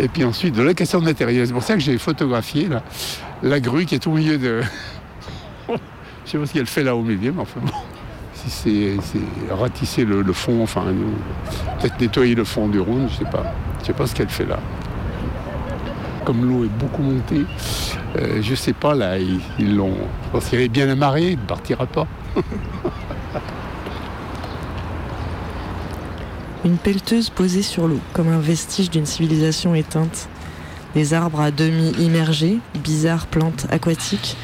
Et puis ensuite de la question de matériel. C'est pour ça que j'ai photographié la grue qui est au milieu de... Je sais pas ce qu'elle fait là au milieu, mais enfin bon. Si c'est ratisser le, fond, enfin, peut-être nettoyer le fond du Rhône, je sais pas. Je sais pas ce qu'elle fait là. Comme l'eau est beaucoup montée, euh, je sais pas là, ils l'ont. Qu'il est bien amarré, il ne partira pas. Une pelleteuse posée sur l'eau, comme un vestige d'une civilisation éteinte. Des arbres à demi immergés, bizarres plantes aquatiques.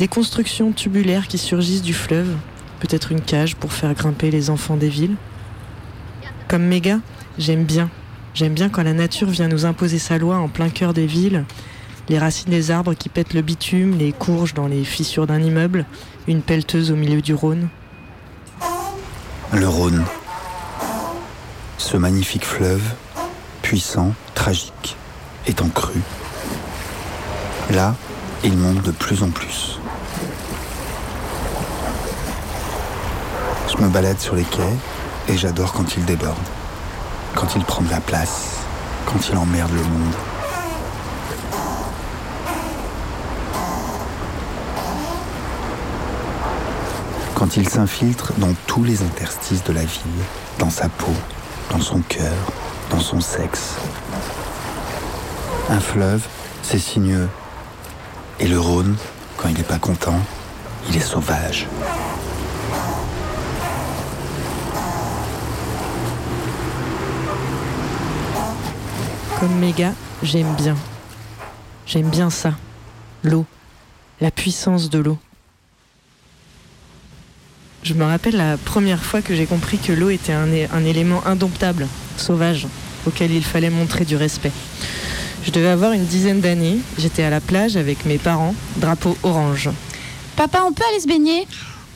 Des constructions tubulaires qui surgissent du fleuve, peut-être une cage pour faire grimper les enfants des villes. Comme méga, j'aime bien. J'aime bien quand la nature vient nous imposer sa loi en plein cœur des villes. Les racines des arbres qui pètent le bitume, les courges dans les fissures d'un immeuble, une pelleteuse au milieu du Rhône. Le Rhône. Ce magnifique fleuve, puissant, tragique, est en crue. Là, il monte de plus en plus. Je me balade sur les quais et j'adore quand il déborde, quand il prend de la place, quand il emmerde le monde. Quand il s'infiltre dans tous les interstices de la ville, dans sa peau, dans son cœur, dans son sexe, Un fleuve, c'est sinueux. Et le Rhône, quand il n'est pas content, il est sauvage. Comme méga, j'aime bien. J'aime bien ça. L'eau. La puissance de l'eau. Je me rappelle la première fois que j'ai compris que l'eau était un, élément indomptable, sauvage, auquel il fallait montrer du respect. Je devais avoir une dizaine d'années. J'étais à la plage avec mes parents, drapeau orange. Papa, on peut aller se baigner?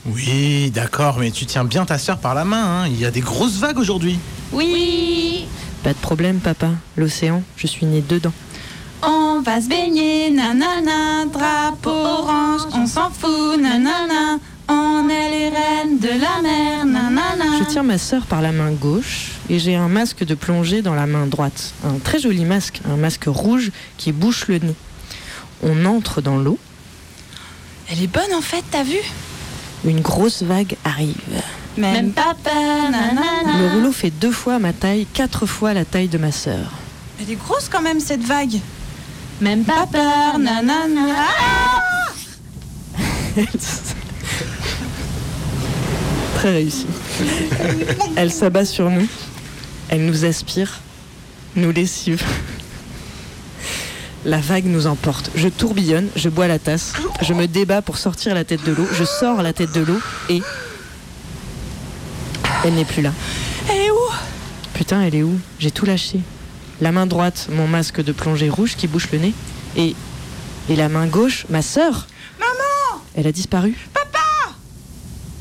Oui, d'accord, mais tu tiens bien ta sœur par la main. hein. Il y a des grosses vagues aujourd'hui. Oui Pas de problème, papa. L'océan, je suis née dedans. On va se baigner, nanana, drapeau orange, on s'en fout, nanana. On est les reines de la mer, nanana. Je tiens ma sœur par la main gauche et j'ai un masque de plongée dans la main droite. Un très joli masque, un masque rouge qui bouche le nez. On entre dans l'eau. Elle est bonne en fait, t'as vu? Une grosse vague arrive. Même pas peur, nanana. Le rouleau fait deux fois ma taille, quatre fois la taille de ma sœur. Elle est grosse quand même cette vague. Même pas peur, nanana. Très réussi. Elle s'abat sur nous. Elle nous aspire, nous lessive. La vague nous emporte. Je tourbillonne, je bois la tasse, je me débat pour sortir la tête de l'eau, je sors la tête de l'eau et. Elle n'est plus là. Elle est où? Putain, elle est où? J'ai tout lâché. La main droite, mon masque de plongée rouge qui bouche le nez. Et. Et la main gauche, ma sœur Maman Elle a disparu. Papa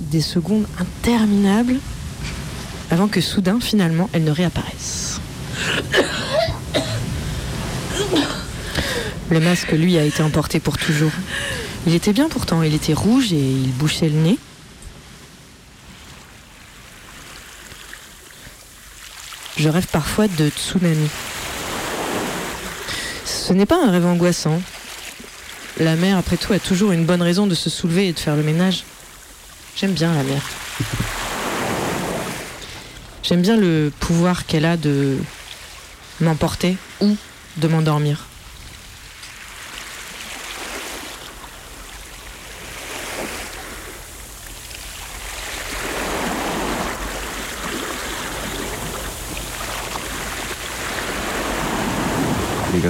Des secondes interminables avant que soudain, finalement, elle ne réapparaisse. Le masque, lui, a été emporté pour toujours. Il était bien pourtant, il était rouge et il bouchait le nez. Je rêve parfois de tsunami. Ce n'est pas un rêve angoissant. La mer, après tout, a toujours une bonne raison de se soulever et de faire le ménage. J'aime bien la mer. J'aime bien le pouvoir qu'elle a de m'emporter ou de m'endormir. Les gars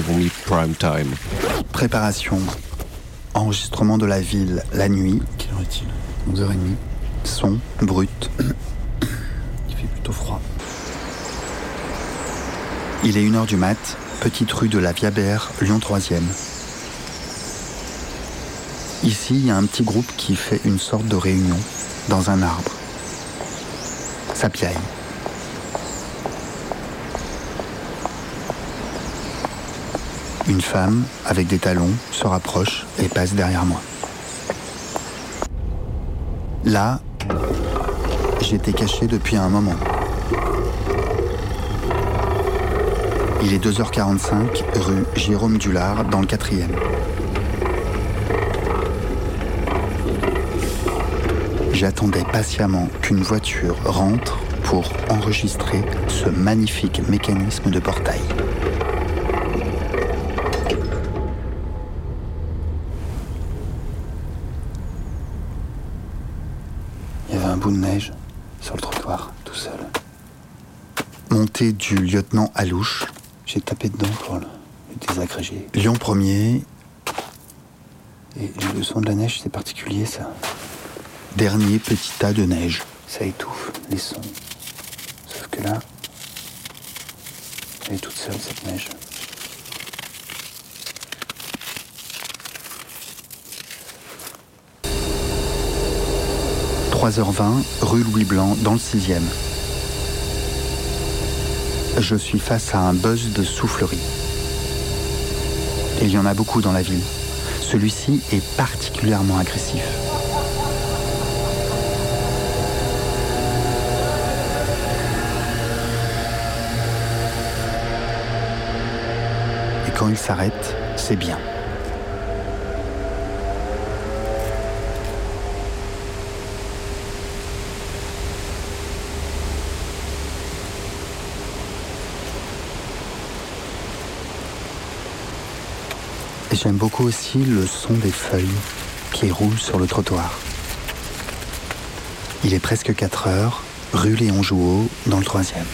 Préparation. Enregistrement de la ville la nuit. Quelle heure est-il? 11h30. Son brut. Il fait plutôt froid. Il est 1h du mat, petite rue de la Viabert, Lyon 3e. Ici, il y a un petit groupe qui fait une sorte de réunion dans un arbre. Ça piaille. Une femme, avec des talons, se rapproche et passe derrière moi. Là, j'étais caché depuis un moment. Il est 2h45, rue Jérôme Dulard, dans le 4e. J'attendais patiemment qu'une voiture rentre pour enregistrer ce magnifique mécanisme de portail. Il y avait un bout de neige sur le trottoir, tout seul. Du lieutenant Alouche, j'ai tapé dedans pour le, le désagréger. Lyon 1er. Et le son de la neige, c'est particulier ça. Dernier petit tas de neige. Ça étouffe les sons. Sauf que là, elle est toute seule cette neige. « 3h20, rue Louis Blanc, dans le 6e. Je suis face à un buzz de soufflerie. Il y en a beaucoup dans la ville. Celui-ci est particulièrement agressif. Et quand il s'arrête, c'est bien. J'aime beaucoup aussi le son des feuilles qui roulent sur le trottoir. Il est presque 4 heures, rue Léon Jouot, dans le troisième.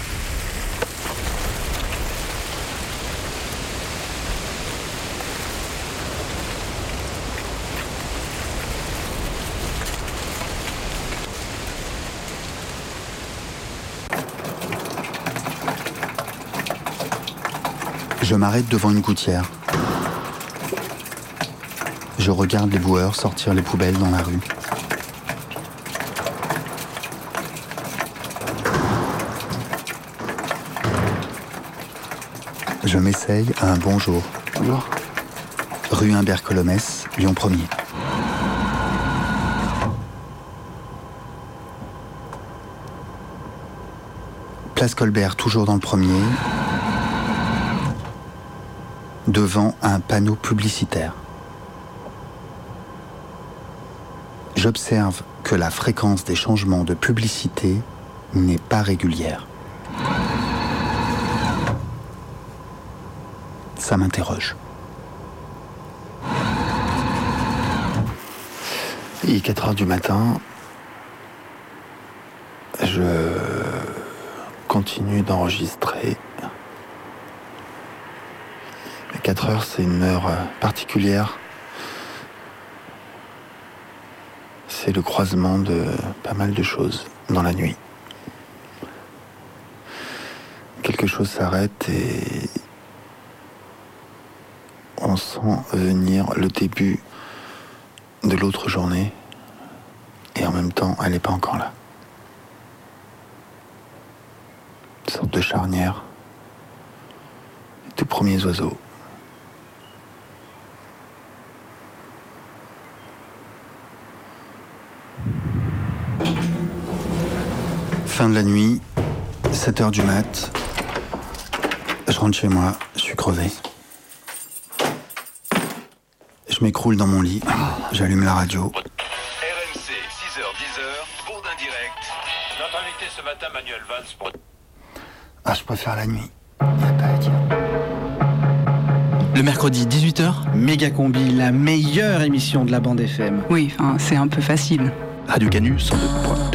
Je m'arrête devant une gouttière. Je regarde les boueurs sortir les poubelles dans la rue. Je m'essaye à un bonjour. Bonjour. Rue Humbert Colomès, Lyon 1er. Place Colbert, toujours dans le premier. Devant un panneau publicitaire. J'observe que la fréquence des changements de publicité n'est pas régulière. Ça m'interroge. Il est 4 heures du matin. Je continue d'enregistrer. 4 heures, c'est une heure particulière. C'est le croisement de pas mal de choses dans la nuit. Quelque chose s'arrête et on sent venir le début de l'autre journée et en même temps elle n'est pas encore là. Une sorte de charnière. Les tout premiers oiseaux. Fin de la nuit, 7 heures du mat. Je rentre chez moi, je suis crevé. Je m'écroule dans mon lit, j'allume la radio. RMC, 6h, 10h, Bourdin direct. Notre invité ce matin, Manuel Valls. Ah, je préfère la nuit. Le mercredi 18h, Méga Combi, la meilleure émission de la bande FM. Oui, enfin, c'est un peu facile. Radio Canus 102.2. Pendant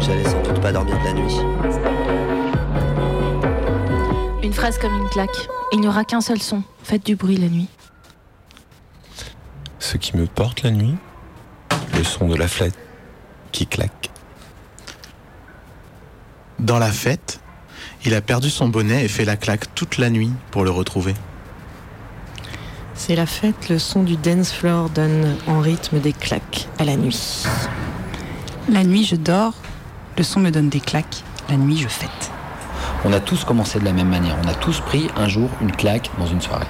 J'allais sans doute pas dormir de la nuit. Une phrase comme une claque. Il n'y aura qu'un seul son. Faites du bruit la nuit. Ce qui me porte la nuit, le son de la flèche qui claque. Dans la fête, il a perdu son bonnet et fait la claque toute la nuit pour le retrouver. C'est la fête, le son du dance floor donne en rythme des claques à la nuit. La nuit, je dors, le son me donne des claques. La nuit, je fête. On a tous commencé de la même manière. On a tous pris un jour une claque dans une soirée.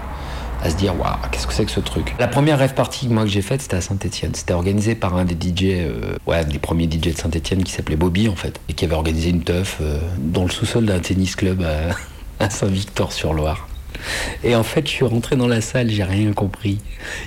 À se dire, waouh, qu'est-ce que c'est que ce truc? La première rêve partie moi, que j'ai faite, c'était à Saint-Etienne. C'était organisé par un des DJ, euh, ouais, des premiers DJ de Saint-Etienne qui s'appelait Bobby, en fait, et qui avait organisé une teuf euh, dans le sous-sol d'un tennis club à, à Saint-Victor-sur-Loire. Et en fait, je suis rentré dans la salle, j'ai rien compris.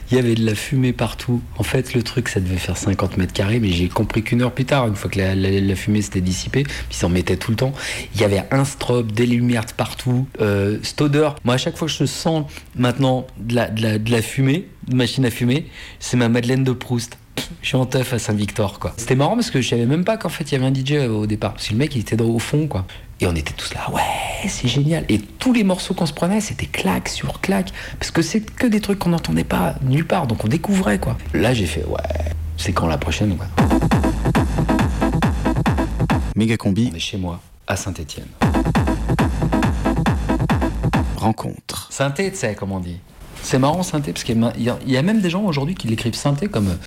Il y avait de la fumée partout. En fait, le truc, ça devait faire 50 mètres carrés, mais j'ai compris qu'une heure plus tard, une fois que la, fumée s'était dissipée, puis ça en mettait tout le temps, il y avait un strobe, des lumières partout, euh, cette odeur. Moi, à chaque fois que je sens maintenant de la, de la, de la fumée, de machine à fumer, c'est ma Madeleine de Proust. Je suis en teuf à Saint-Victor, quoi. C'était marrant parce que je savais même pas qu'en fait il y avait un DJ au départ. Parce que le mec il était au fond, quoi. Et on était tous là, ouais, c'est génial. Et tous les morceaux qu'on se prenait, c'était claque sur claque. Parce que c'est que des trucs qu'on n'entendait pas nulle part. Donc on découvrait, quoi. Là, j'ai fait, ouais, c'est quand la prochaine, quoi. Méga combi. On est chez moi, à Saint-Etienne. Rencontre. Sais, comme on dit. C'est marrant, synthé, parce qu'il y, a- même des gens aujourd'hui qui l'écrivent synthé comme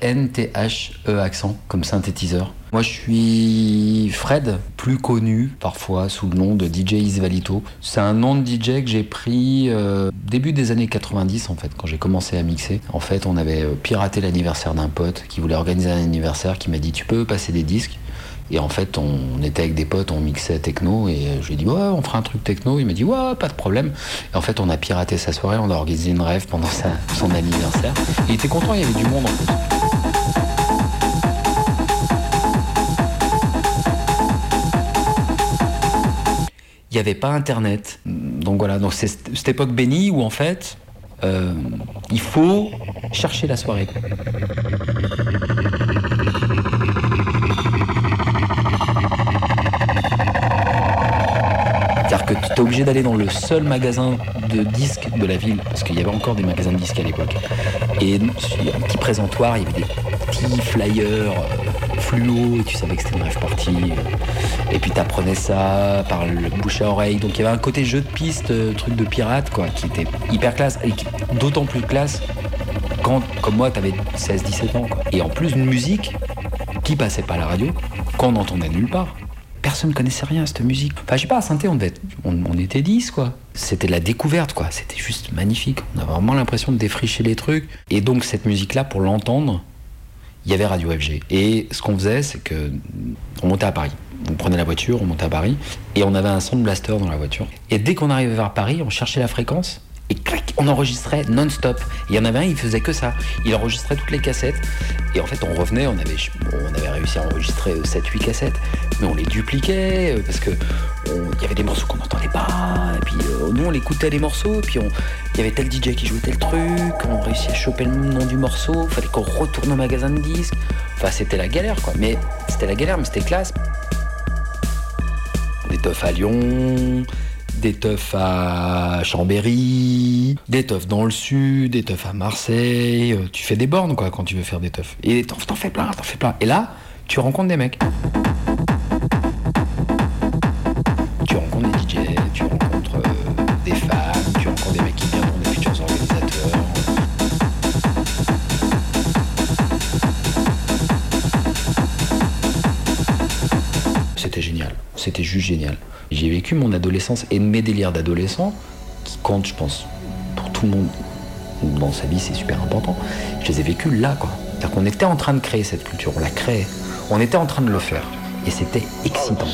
S-Y-N-T-H-E accent, comme synthétiseur. Moi, je suis Fred, plus connu parfois sous le nom de DJ Isvalito. C'est un nom de DJ que j'ai pris euh, début des années 90, en fait, quand j'ai commencé à mixer. En fait, on avait euh, piraté l'anniversaire d'un pote qui voulait organiser un anniversaire, qui m'a dit Tu peux passer des disques? Et en fait, on était avec des potes, on mixait techno, et euh, je lui ai dit, ouais, on fera un truc techno. Il m'a dit, ouais, pas de problème. Et en fait, on a piraté sa soirée, on a organisé une rêve pendant sa- son anniversaire. Il était content, il y avait du monde en plus. Il n'y avait pas Internet. Donc voilà, donc c'est cette époque bénie où en fait, euh, il faut chercher la soirée. C'est-à-dire que tu es obligé d'aller dans le seul magasin de disques de la ville, parce qu'il y avait encore des magasins de disques à l'époque. Et un petit présentoir, il y avait des petits flyers euh, fluo, et tu savais que c'était une rêve partie. Et puis t'apprenais ça par le bouche à oreille. Donc il y avait un côté jeu de piste, euh, truc de pirate, quoi, qui était hyper classe, et d'autant plus classe quand, comme moi, t'avais 16-17 ans. Et en plus, une musique qui passait pas à la radio, qu'on n'entendait nulle part. Personne connaissait rien à cette musique. Enfin, je sais pas, à Saint-Thé, on, on, était 10, quoi. C'était de la découverte, quoi. C'était juste magnifique. On avait vraiment l'impression de défricher les trucs. Et donc, cette musique-là, pour l'entendre, il y avait Radio FG. Et ce qu'on faisait, c'est que on montait à Paris. On prenait la voiture, on montait à Paris, et on avait un sound blaster dans la voiture. Et dès qu'on arrivait vers Paris, on cherchait la fréquence, et clac, on enregistrait non-stop. Il y en avait un, il faisait que ça. Il enregistrait toutes les cassettes, et en fait, on revenait, on avait, on réussi à enregistrer 7-8 cassettes, mais on les dupliquait, euh, parce que on- il y avait des morceaux qu'on n'entendait pas, et puis euh, nous, on écoutait les morceaux, et puis on- il y avait tel DJ qui jouait tel truc, on réussit à choper le nom du morceau, fallait qu'on retourne au magasin de disques. Enfin, c'était la galère, quoi. Mais c'était la galère, mais c'était classe. Des teufs à Lyon, des teufs à Chambéry, des teufs dans le sud, des teufs à Marseille. Euh, Tu fais des bornes, quoi, quand tu veux faire des teufs. Et t'en t'en fais plein, t'en fais plein. Et là, tu rencontres des mecs. Mon adolescence et mes délires d'adolescent, qui comptent, je pense, pour tout le monde dans sa vie, c'est super important. Je les ai vécus là, quoi. C'est-à-dire qu'on était en train de créer cette culture, on la créait. On était en train de le faire. Et c'était excitant.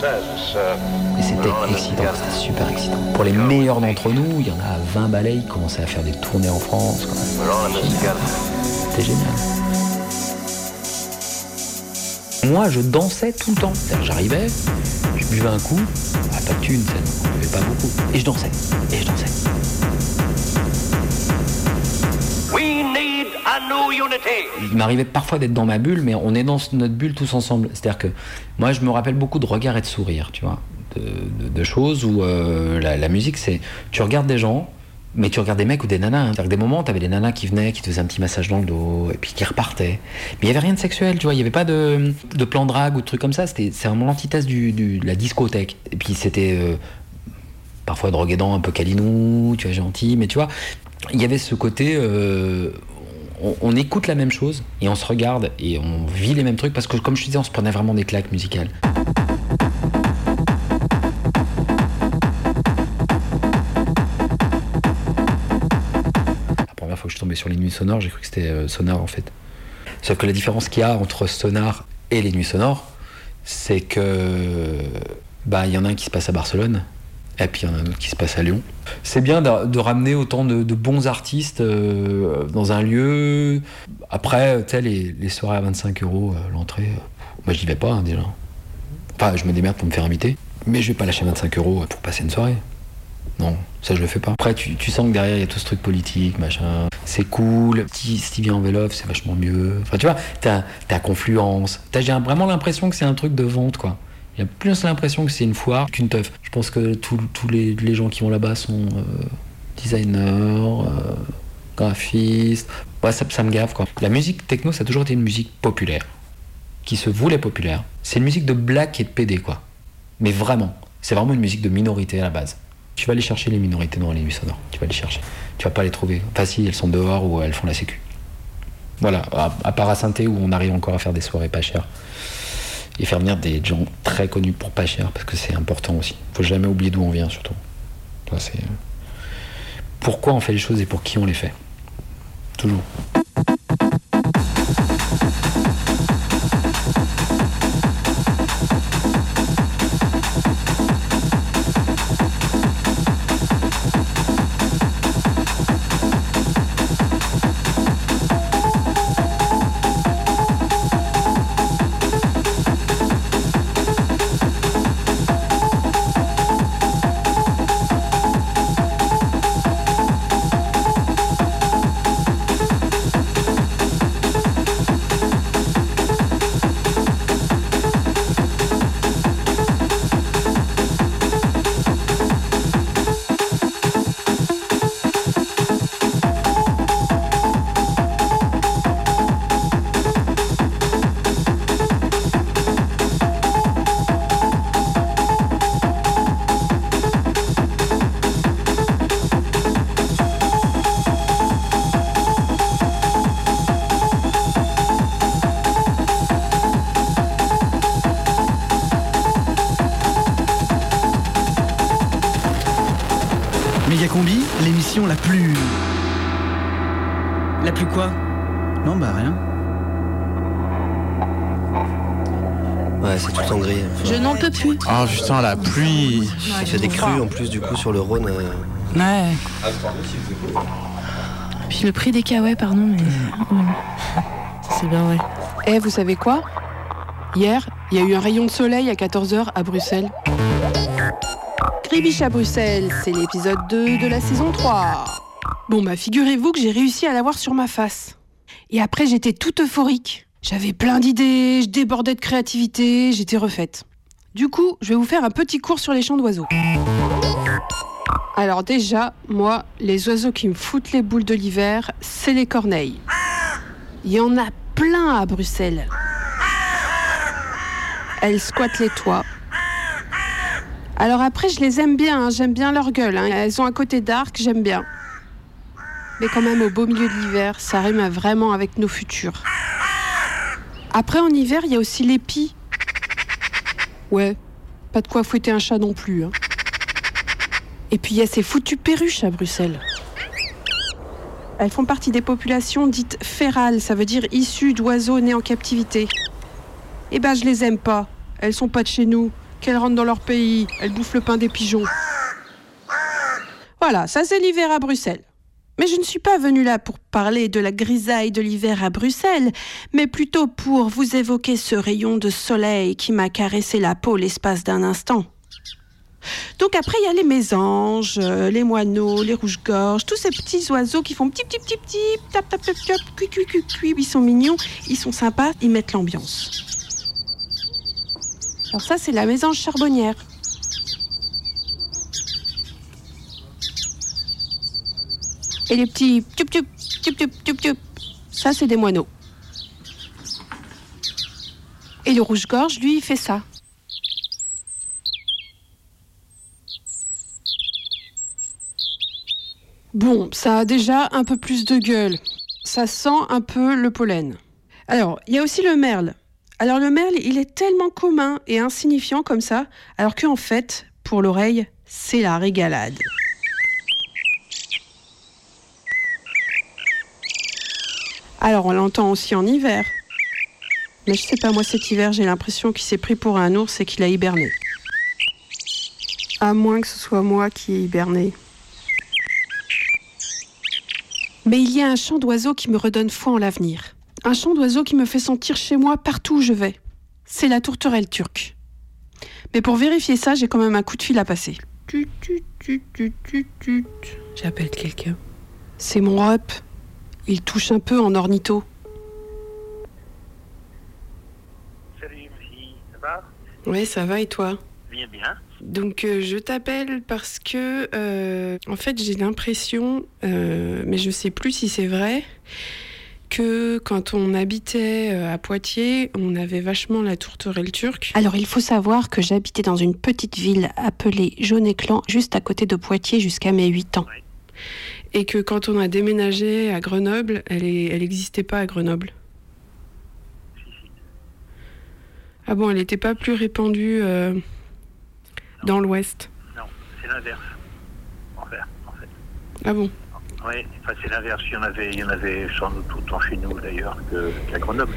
Et c'était excitant, c'était super excitant. Pour les meilleurs d'entre nous, il y en a 20 balais qui commençaient à faire des tournées en France. C'était génial. Moi, je dansais tout le temps. J'arrivais, je buvais un coup, ah, pas de thune, ça, buvait pas beaucoup. Et je dansais, et je dansais. We need a new unity. Il m'arrivait parfois d'être dans ma bulle, mais on est dans notre bulle tous ensemble. C'est-à-dire que moi, je me rappelle beaucoup de regards et de sourires, tu vois. De, de- de choses où euh, la, la musique, c'est. Tu regardes des gens, mais tu regardes des mecs ou des nanas. hein. Que des moments, t'avais des nanas qui venaient, qui te faisaient un petit massage dans le dos, et puis qui repartaient. Mais il y avait rien de sexuel, tu vois. Il y avait pas de, de plan drague ou de trucs comme ça. C'était c'est vraiment l'antithèse du, de la discothèque. Et puis c'était. euh, parfois droguédant, un peu calinou, tu vois, gentil, mais tu vois, il y avait ce côté, euh, on, on écoute la même chose et on se regarde et on vit les mêmes trucs parce que, comme je disais, on se prenait vraiment des claques musicales. Sur les nuits sonores, j'ai cru que c'était euh, Sonar en fait. Sauf que la différence qu'il y a entre Sonar et les nuits sonores, c'est que bah il y en a un qui se passe à Barcelone Et puis il y en a un autre qui se passe à Lyon. C'est bien de, ramener autant de, bons artistes euh, dans un lieu. Après, tu les, soirées à 25 euros euh, l'entrée, moi j'y vais pas hein, déjà. Enfin, je me démerde pour me faire inviter. Mais je vais pas lâcher 25 euros pour passer une soirée. Non, ça je le fais pas. Après, tu, sens que derrière il y a tout ce truc politique, machin. C'est cool. Stevie Envelope, c'est vachement mieux. Enfin, tu vois, t'as ta confluence. J'ai vraiment l'impression que c'est un truc de vente, quoi. Il plus l'impression que c'est une foire qu'une teuf. Je pense que tous les, les gens qui vont là-bas sont euh, designers, euh, graphistes. Ouais, ça, me gave, quoi. La musique techno, ça a toujours été une musique populaire, qui se voulait populaire. C'est une musique de black et de PD, quoi. Mais vraiment, c'est vraiment une musique de minorité à la base. Tu vas aller chercher les minorités dans les nuits sonores. Tu vas les chercher. Tu vas pas les trouver. Enfin, si, elles sont dehors ou elles font la sécu. Voilà, à, part à Saint-Étienne, où on arrive encore à faire des soirées pas chères. Et faire venir des gens très connus pour pas cher, parce que c'est important aussi. Faut jamais oublier d'où on vient, surtout. C'est... Pourquoi on fait les choses et pour qui on les fait. Toujours. Plus. Oh putain, la pluie. Ça fait des crues en plus, du coup, sur le Rhône. euh, Ouais. Puis le prix des kawaii, pardon, mais. C'est bien vrai. Eh, vous savez quoi? Hier, il y a eu un rayon de soleil à 14h à Bruxelles. Gribiche à Bruxelles, c'est l'épisode 2 de la saison 3. Bon, bah figurez-vous que j'ai réussi à l'avoir sur ma face. Et après, j'étais toute euphorique. J'avais plein d'idées, je débordais de créativité, j'étais refaite. Du coup, je vais vous faire un petit cours sur les chants d'oiseaux. Alors déjà, moi, les oiseaux qui me foutent les boules de l'hiver, c'est les corneilles. Il y en a plein à Bruxelles. Elles squattent les toits. Alors après, je les aime bien, hein, j'aime bien leur gueule. hein. Elles ont un côté dark, j'aime bien. Mais quand même, au beau milieu de l'hiver, ça rime vraiment avec nos futurs. Après, en hiver, il y a aussi l'épi. Ouais, pas de quoi fouetter un chat non plus. hein. Et puis, il y a ces foutues perruches à Bruxelles. Elles font partie des populations dites férales, ça veut dire issues d'oiseaux nés en captivité. Eh ben, je les aime pas. Elles sont pas de chez nous. Qu'elles rentrent dans leur pays. Elles bouffent le pain des pigeons. Voilà, ça c'est l'hiver à Bruxelles. Mais je ne suis pas venue là pour parler de la grisaille de l'hiver à Bruxelles, mais plutôt pour vous évoquer ce rayon de soleil qui m'a caressé la peau l'espace d'un instant. Donc après, il y a les mésanges, euh, les moineaux, les rouges-gorges, tous ces petits oiseaux qui font petit, petit, petit, petit, tap, tap, tap, tap, cui, cui, cui, cui. Ils sont mignons, ils sont sympas, ils mettent l'ambiance. Alors ça, c'est la mésange charbonnière. Et les petits tup tup tup tup tup tup, ça c'est des moineaux. Et le rouge-gorge, lui, il fait ça. Bon, ça a déjà un peu plus de gueule. Ça sent un peu le pollen. Alors, il y a aussi le merle. Alors le merle, il est tellement commun et insignifiant comme ça, alors qu'en fait, pour l'oreille, c'est la régalade. Alors on l'entend aussi en hiver. Mais je sais pas, moi cet hiver, j'ai l'impression qu'il s'est pris pour un ours et qu'il a hiberné. À moins que ce soit moi qui ai hiberné. Mais il y a un chant d'oiseau qui me redonne foi en l'avenir. Un chant d'oiseau qui me fait sentir chez moi partout où je vais. C'est la tourterelle turque. Mais pour vérifier ça, j'ai quand même un coup de fil à passer. J'appelle quelqu'un. C'est mon rep. Il touche un peu en ornitho. Salut, fille, ça va? Oui, ça va et toi? Bien, bien. Donc euh, je t'appelle parce que euh, en fait j'ai l'impression, euh, mais je sais plus si c'est vrai, que quand on habitait à Poitiers, on avait vachement la tourterelle turque. Alors il faut savoir que j'habitais dans une petite ville appelée Jaune-Éclan, juste à côté de Poitiers jusqu'à mes 8 ans. Et que quand on a déménagé à Grenoble, elle est- elle n'existait pas à Grenoble. Ah bon, elle n'était pas plus répandue euh, dans l'Ouest. Non, c'est l'inverse. En fait. Ah bon? Oui, enfin, c'est l'inverse. Il y en avait, il y en avait sans doute autant chez nous d'ailleurs que- qu'à Grenoble.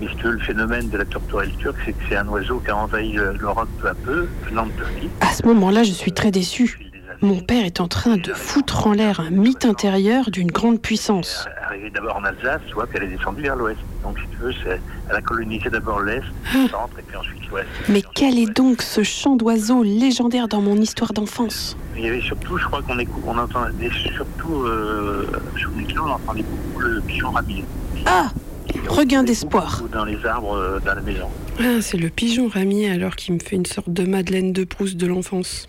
Mais si tu veux, le phénomène de la tourterelle turque, c'est que c'est un oiseau qui a envahi le- l'Europe peu à peu, venant de Turquie. À ce moment-là, je suis très déçue. Mon père est en train de foutre en l'air un mythe intérieur d'une grande puissance. Arrivée d'abord en Alsace, tu vois, puis elle est descendue vers l'ouest. Donc, si tu veux, elle a colonisé d'abord l'est, le centre, et puis ensuite l'ouest. Mais quel est donc ce chant d'oiseau légendaire dans mon histoire d'enfance? Il y avait surtout, je crois qu'on on entendait surtout euh, sur les clans, on entendait beaucoup le pigeon ramier. Ah Regain d'espoir. Dans les arbres euh, dans la maison. Ah, c'est le pigeon ramier alors qui me fait une sorte de Madeleine de Proust de l'enfance.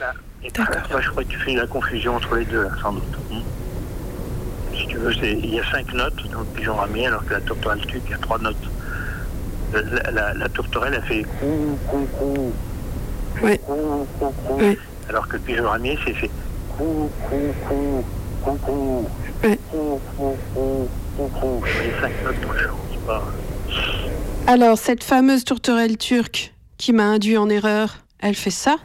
Voilà. Puis, moi, je crois que tu fais la confusion entre les deux, sans doute. Hmm. Si tu veux, il y a cinq notes dans le pigeon ramier, alors que la tourterelle tuque, il y a trois notes. La, la- la- la tourterelle, elle fait cou, cou, cou. Ouais. Cou, cou, cou. Alors que le pigeon ramier, c'est fait cou, cou, cou, cou, cou. Ouais. Cou, cou, cou, cou, cou. Les cinq notes dans le chant, c'est pas... Alors, cette fameuse tourterelle turque qui m'a induit en erreur, elle fait ça?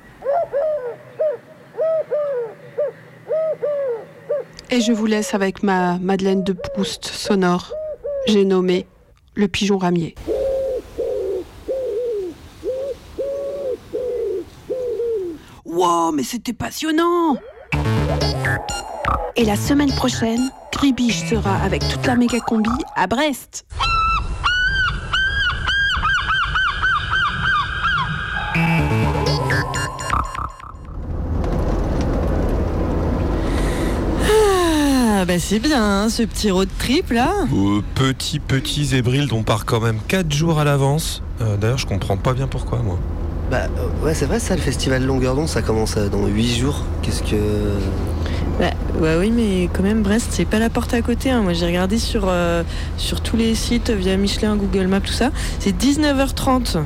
Et je vous laisse avec ma Madeleine de Proust sonore. J'ai nommé le pigeon ramier. Wow, mais c'était passionnant Et la semaine prochaine, Gribiche sera avec toute la méga combi à Brest. Ah, bah c'est bien, hein, ce petit road trip là. Euh, petit, petit Zébril dont on part quand même 4 jours à l'avance. Euh, D'ailleurs, je comprends pas bien pourquoi, moi. Bah euh, ouais, c'est vrai ça, le festival Longueur d'onde, ça commence dans 8 jours. Qu'est-ce que. Bah, ouais, oui, mais quand même, Brest, c'est pas la porte à côté. hein. Moi, j'ai regardé sur, euh, sur tous les sites via Michelin, Google Maps, tout ça. C'est 19h30.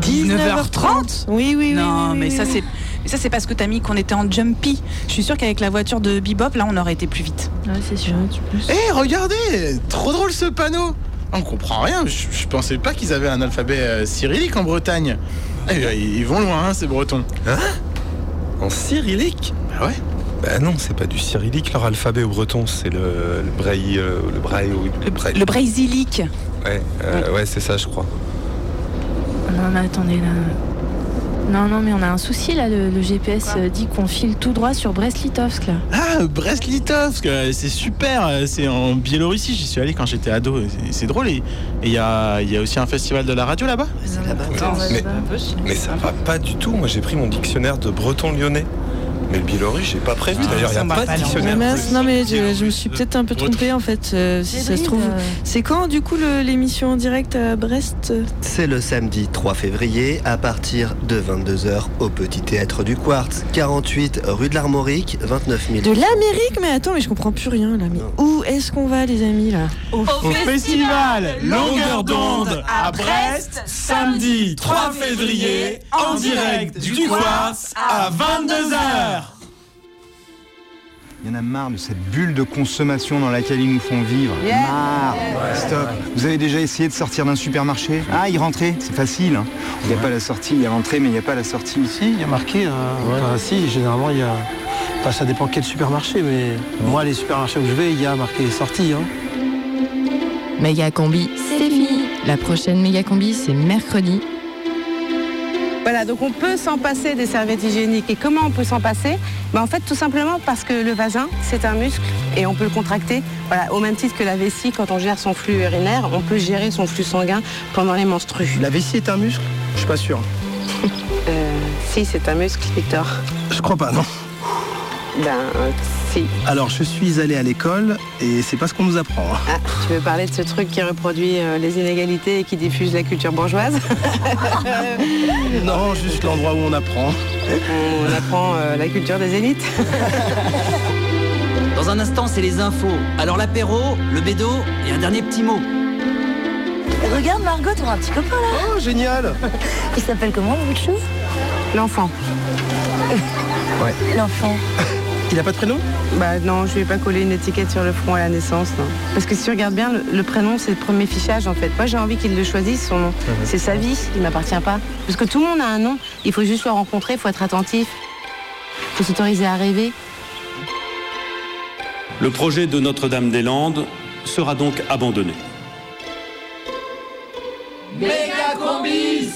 19h30 Oui, oui, oui. Non, oui, mais oui, ça oui. c'est mais ça c'est parce que t'as mis qu'on était en jumpy. Je suis sûre qu'avec la voiture de Bebop, là, on aurait été plus vite. Ouais, c'est sûr. Eh, regardez Trop drôle ce panneau On comprend rien, je, je pensais pas qu'ils avaient un alphabet euh, cyrillique en Bretagne. Eh, euh, ils vont loin, hein, ces Bretons. Hein? En cyrillique? Bah ouais. Bah non, c'est pas du cyrillique leur alphabet au breton, c'est le, le braille. euh, le braille. Le, braille. Le braisilique. Ouais, euh, ouais, c'est ça, je crois. Non, mais attendez là. Non, non, mais on a un souci là. Le, le GPS euh, dit qu'on file tout droit sur Brest-Litovsk là. Ah, Brest-Litovsk, euh, c'est super, euh, c'est en Biélorussie, j'y suis allé quand j'étais ado, c'est- c'est drôle. Et il y a, il y a aussi un festival de la radio là-bas C'est là-bas. Mais, mais ça va pas du tout. Moi, j'ai pris mon dictionnaire de breton lyonnais. Mais le biélorusse, j'ai pas prévu. D'ailleurs, il n'y a pas de dictionnaire. mince, non mais je, je me suis peut-être un peu trompée en fait. euh, si ça se trouve, c'est quand du coup l'émission en direct à Brest? C'est le samedi 3 février à partir de 22h au Petit Théâtre du Quartz, 48 rue de l'Armorique, 29 000. De l'Amérique? Mais attends, mais je comprends plus rien là. Mais où est-ce qu'on va les amis là? Au festival Longueur d'onde à Brest, samedi 3 février, en direct du Quartz à 22h. Il y en a marre de cette bulle de consommation dans laquelle ils nous font vivre. Marre Stop Vous avez déjà essayé de sortir d'un supermarché? Ah, y rentrer? C'est facile. hein. Il n'y a pas la sortie, il y a l'entrée, mais il n'y a pas la sortie. Si, il y a marqué. hein. Enfin, si, généralement, il y a. Enfin, ça dépend quel supermarché, mais moi, les supermarchés où je vais, il y a marqué sortie. Hein. Méga combi, c'est fini. La prochaine méga combi, c'est mercredi. Voilà, donc on peut s'en passer des serviettes hygiéniques. Et comment on peut s'en passer? Ben, En fait, tout simplement parce que le vagin, c'est un muscle et on peut le contracter. Voilà, au même titre que la vessie, quand on gère son flux urinaire, on peut gérer son flux sanguin pendant les menstrues. La vessie est un muscle? Je suis pas sûr. Euh, si, c'est un muscle, Victor. Je crois pas, non. Ben, si. Alors, je suis allé à l'école et c'est pas ce qu'on nous apprend. Ah, tu veux parler de ce truc qui reproduit euh, les inégalités et qui diffuse la culture bourgeoise? Non, juste l'endroit où on apprend. On apprend euh, la culture des élites. Dans un instant, c'est les infos. Alors l'apéro, le bédo et un dernier petit mot. Regarde Margot, on a un petit copain là. Oh, génial Il s'appelle comment de chou L'enfant. Ouais. L'enfant. Il a pas de prénom Bah non, je lui ai pas collé une étiquette sur le front à la naissance, non. Parce que si tu regardes bien, le, le prénom, c'est le premier fichage en fait. Moi, j'ai envie qu'il le choisisse, son nom. C'est sa vie, il m'appartient pas. Parce que tout le monde a un nom, il faut juste le rencontrer, il faut être attentif. Il faut s'autoriser à rêver. Le projet de Notre-Dame-des-Landes sera donc abandonné. Méga combi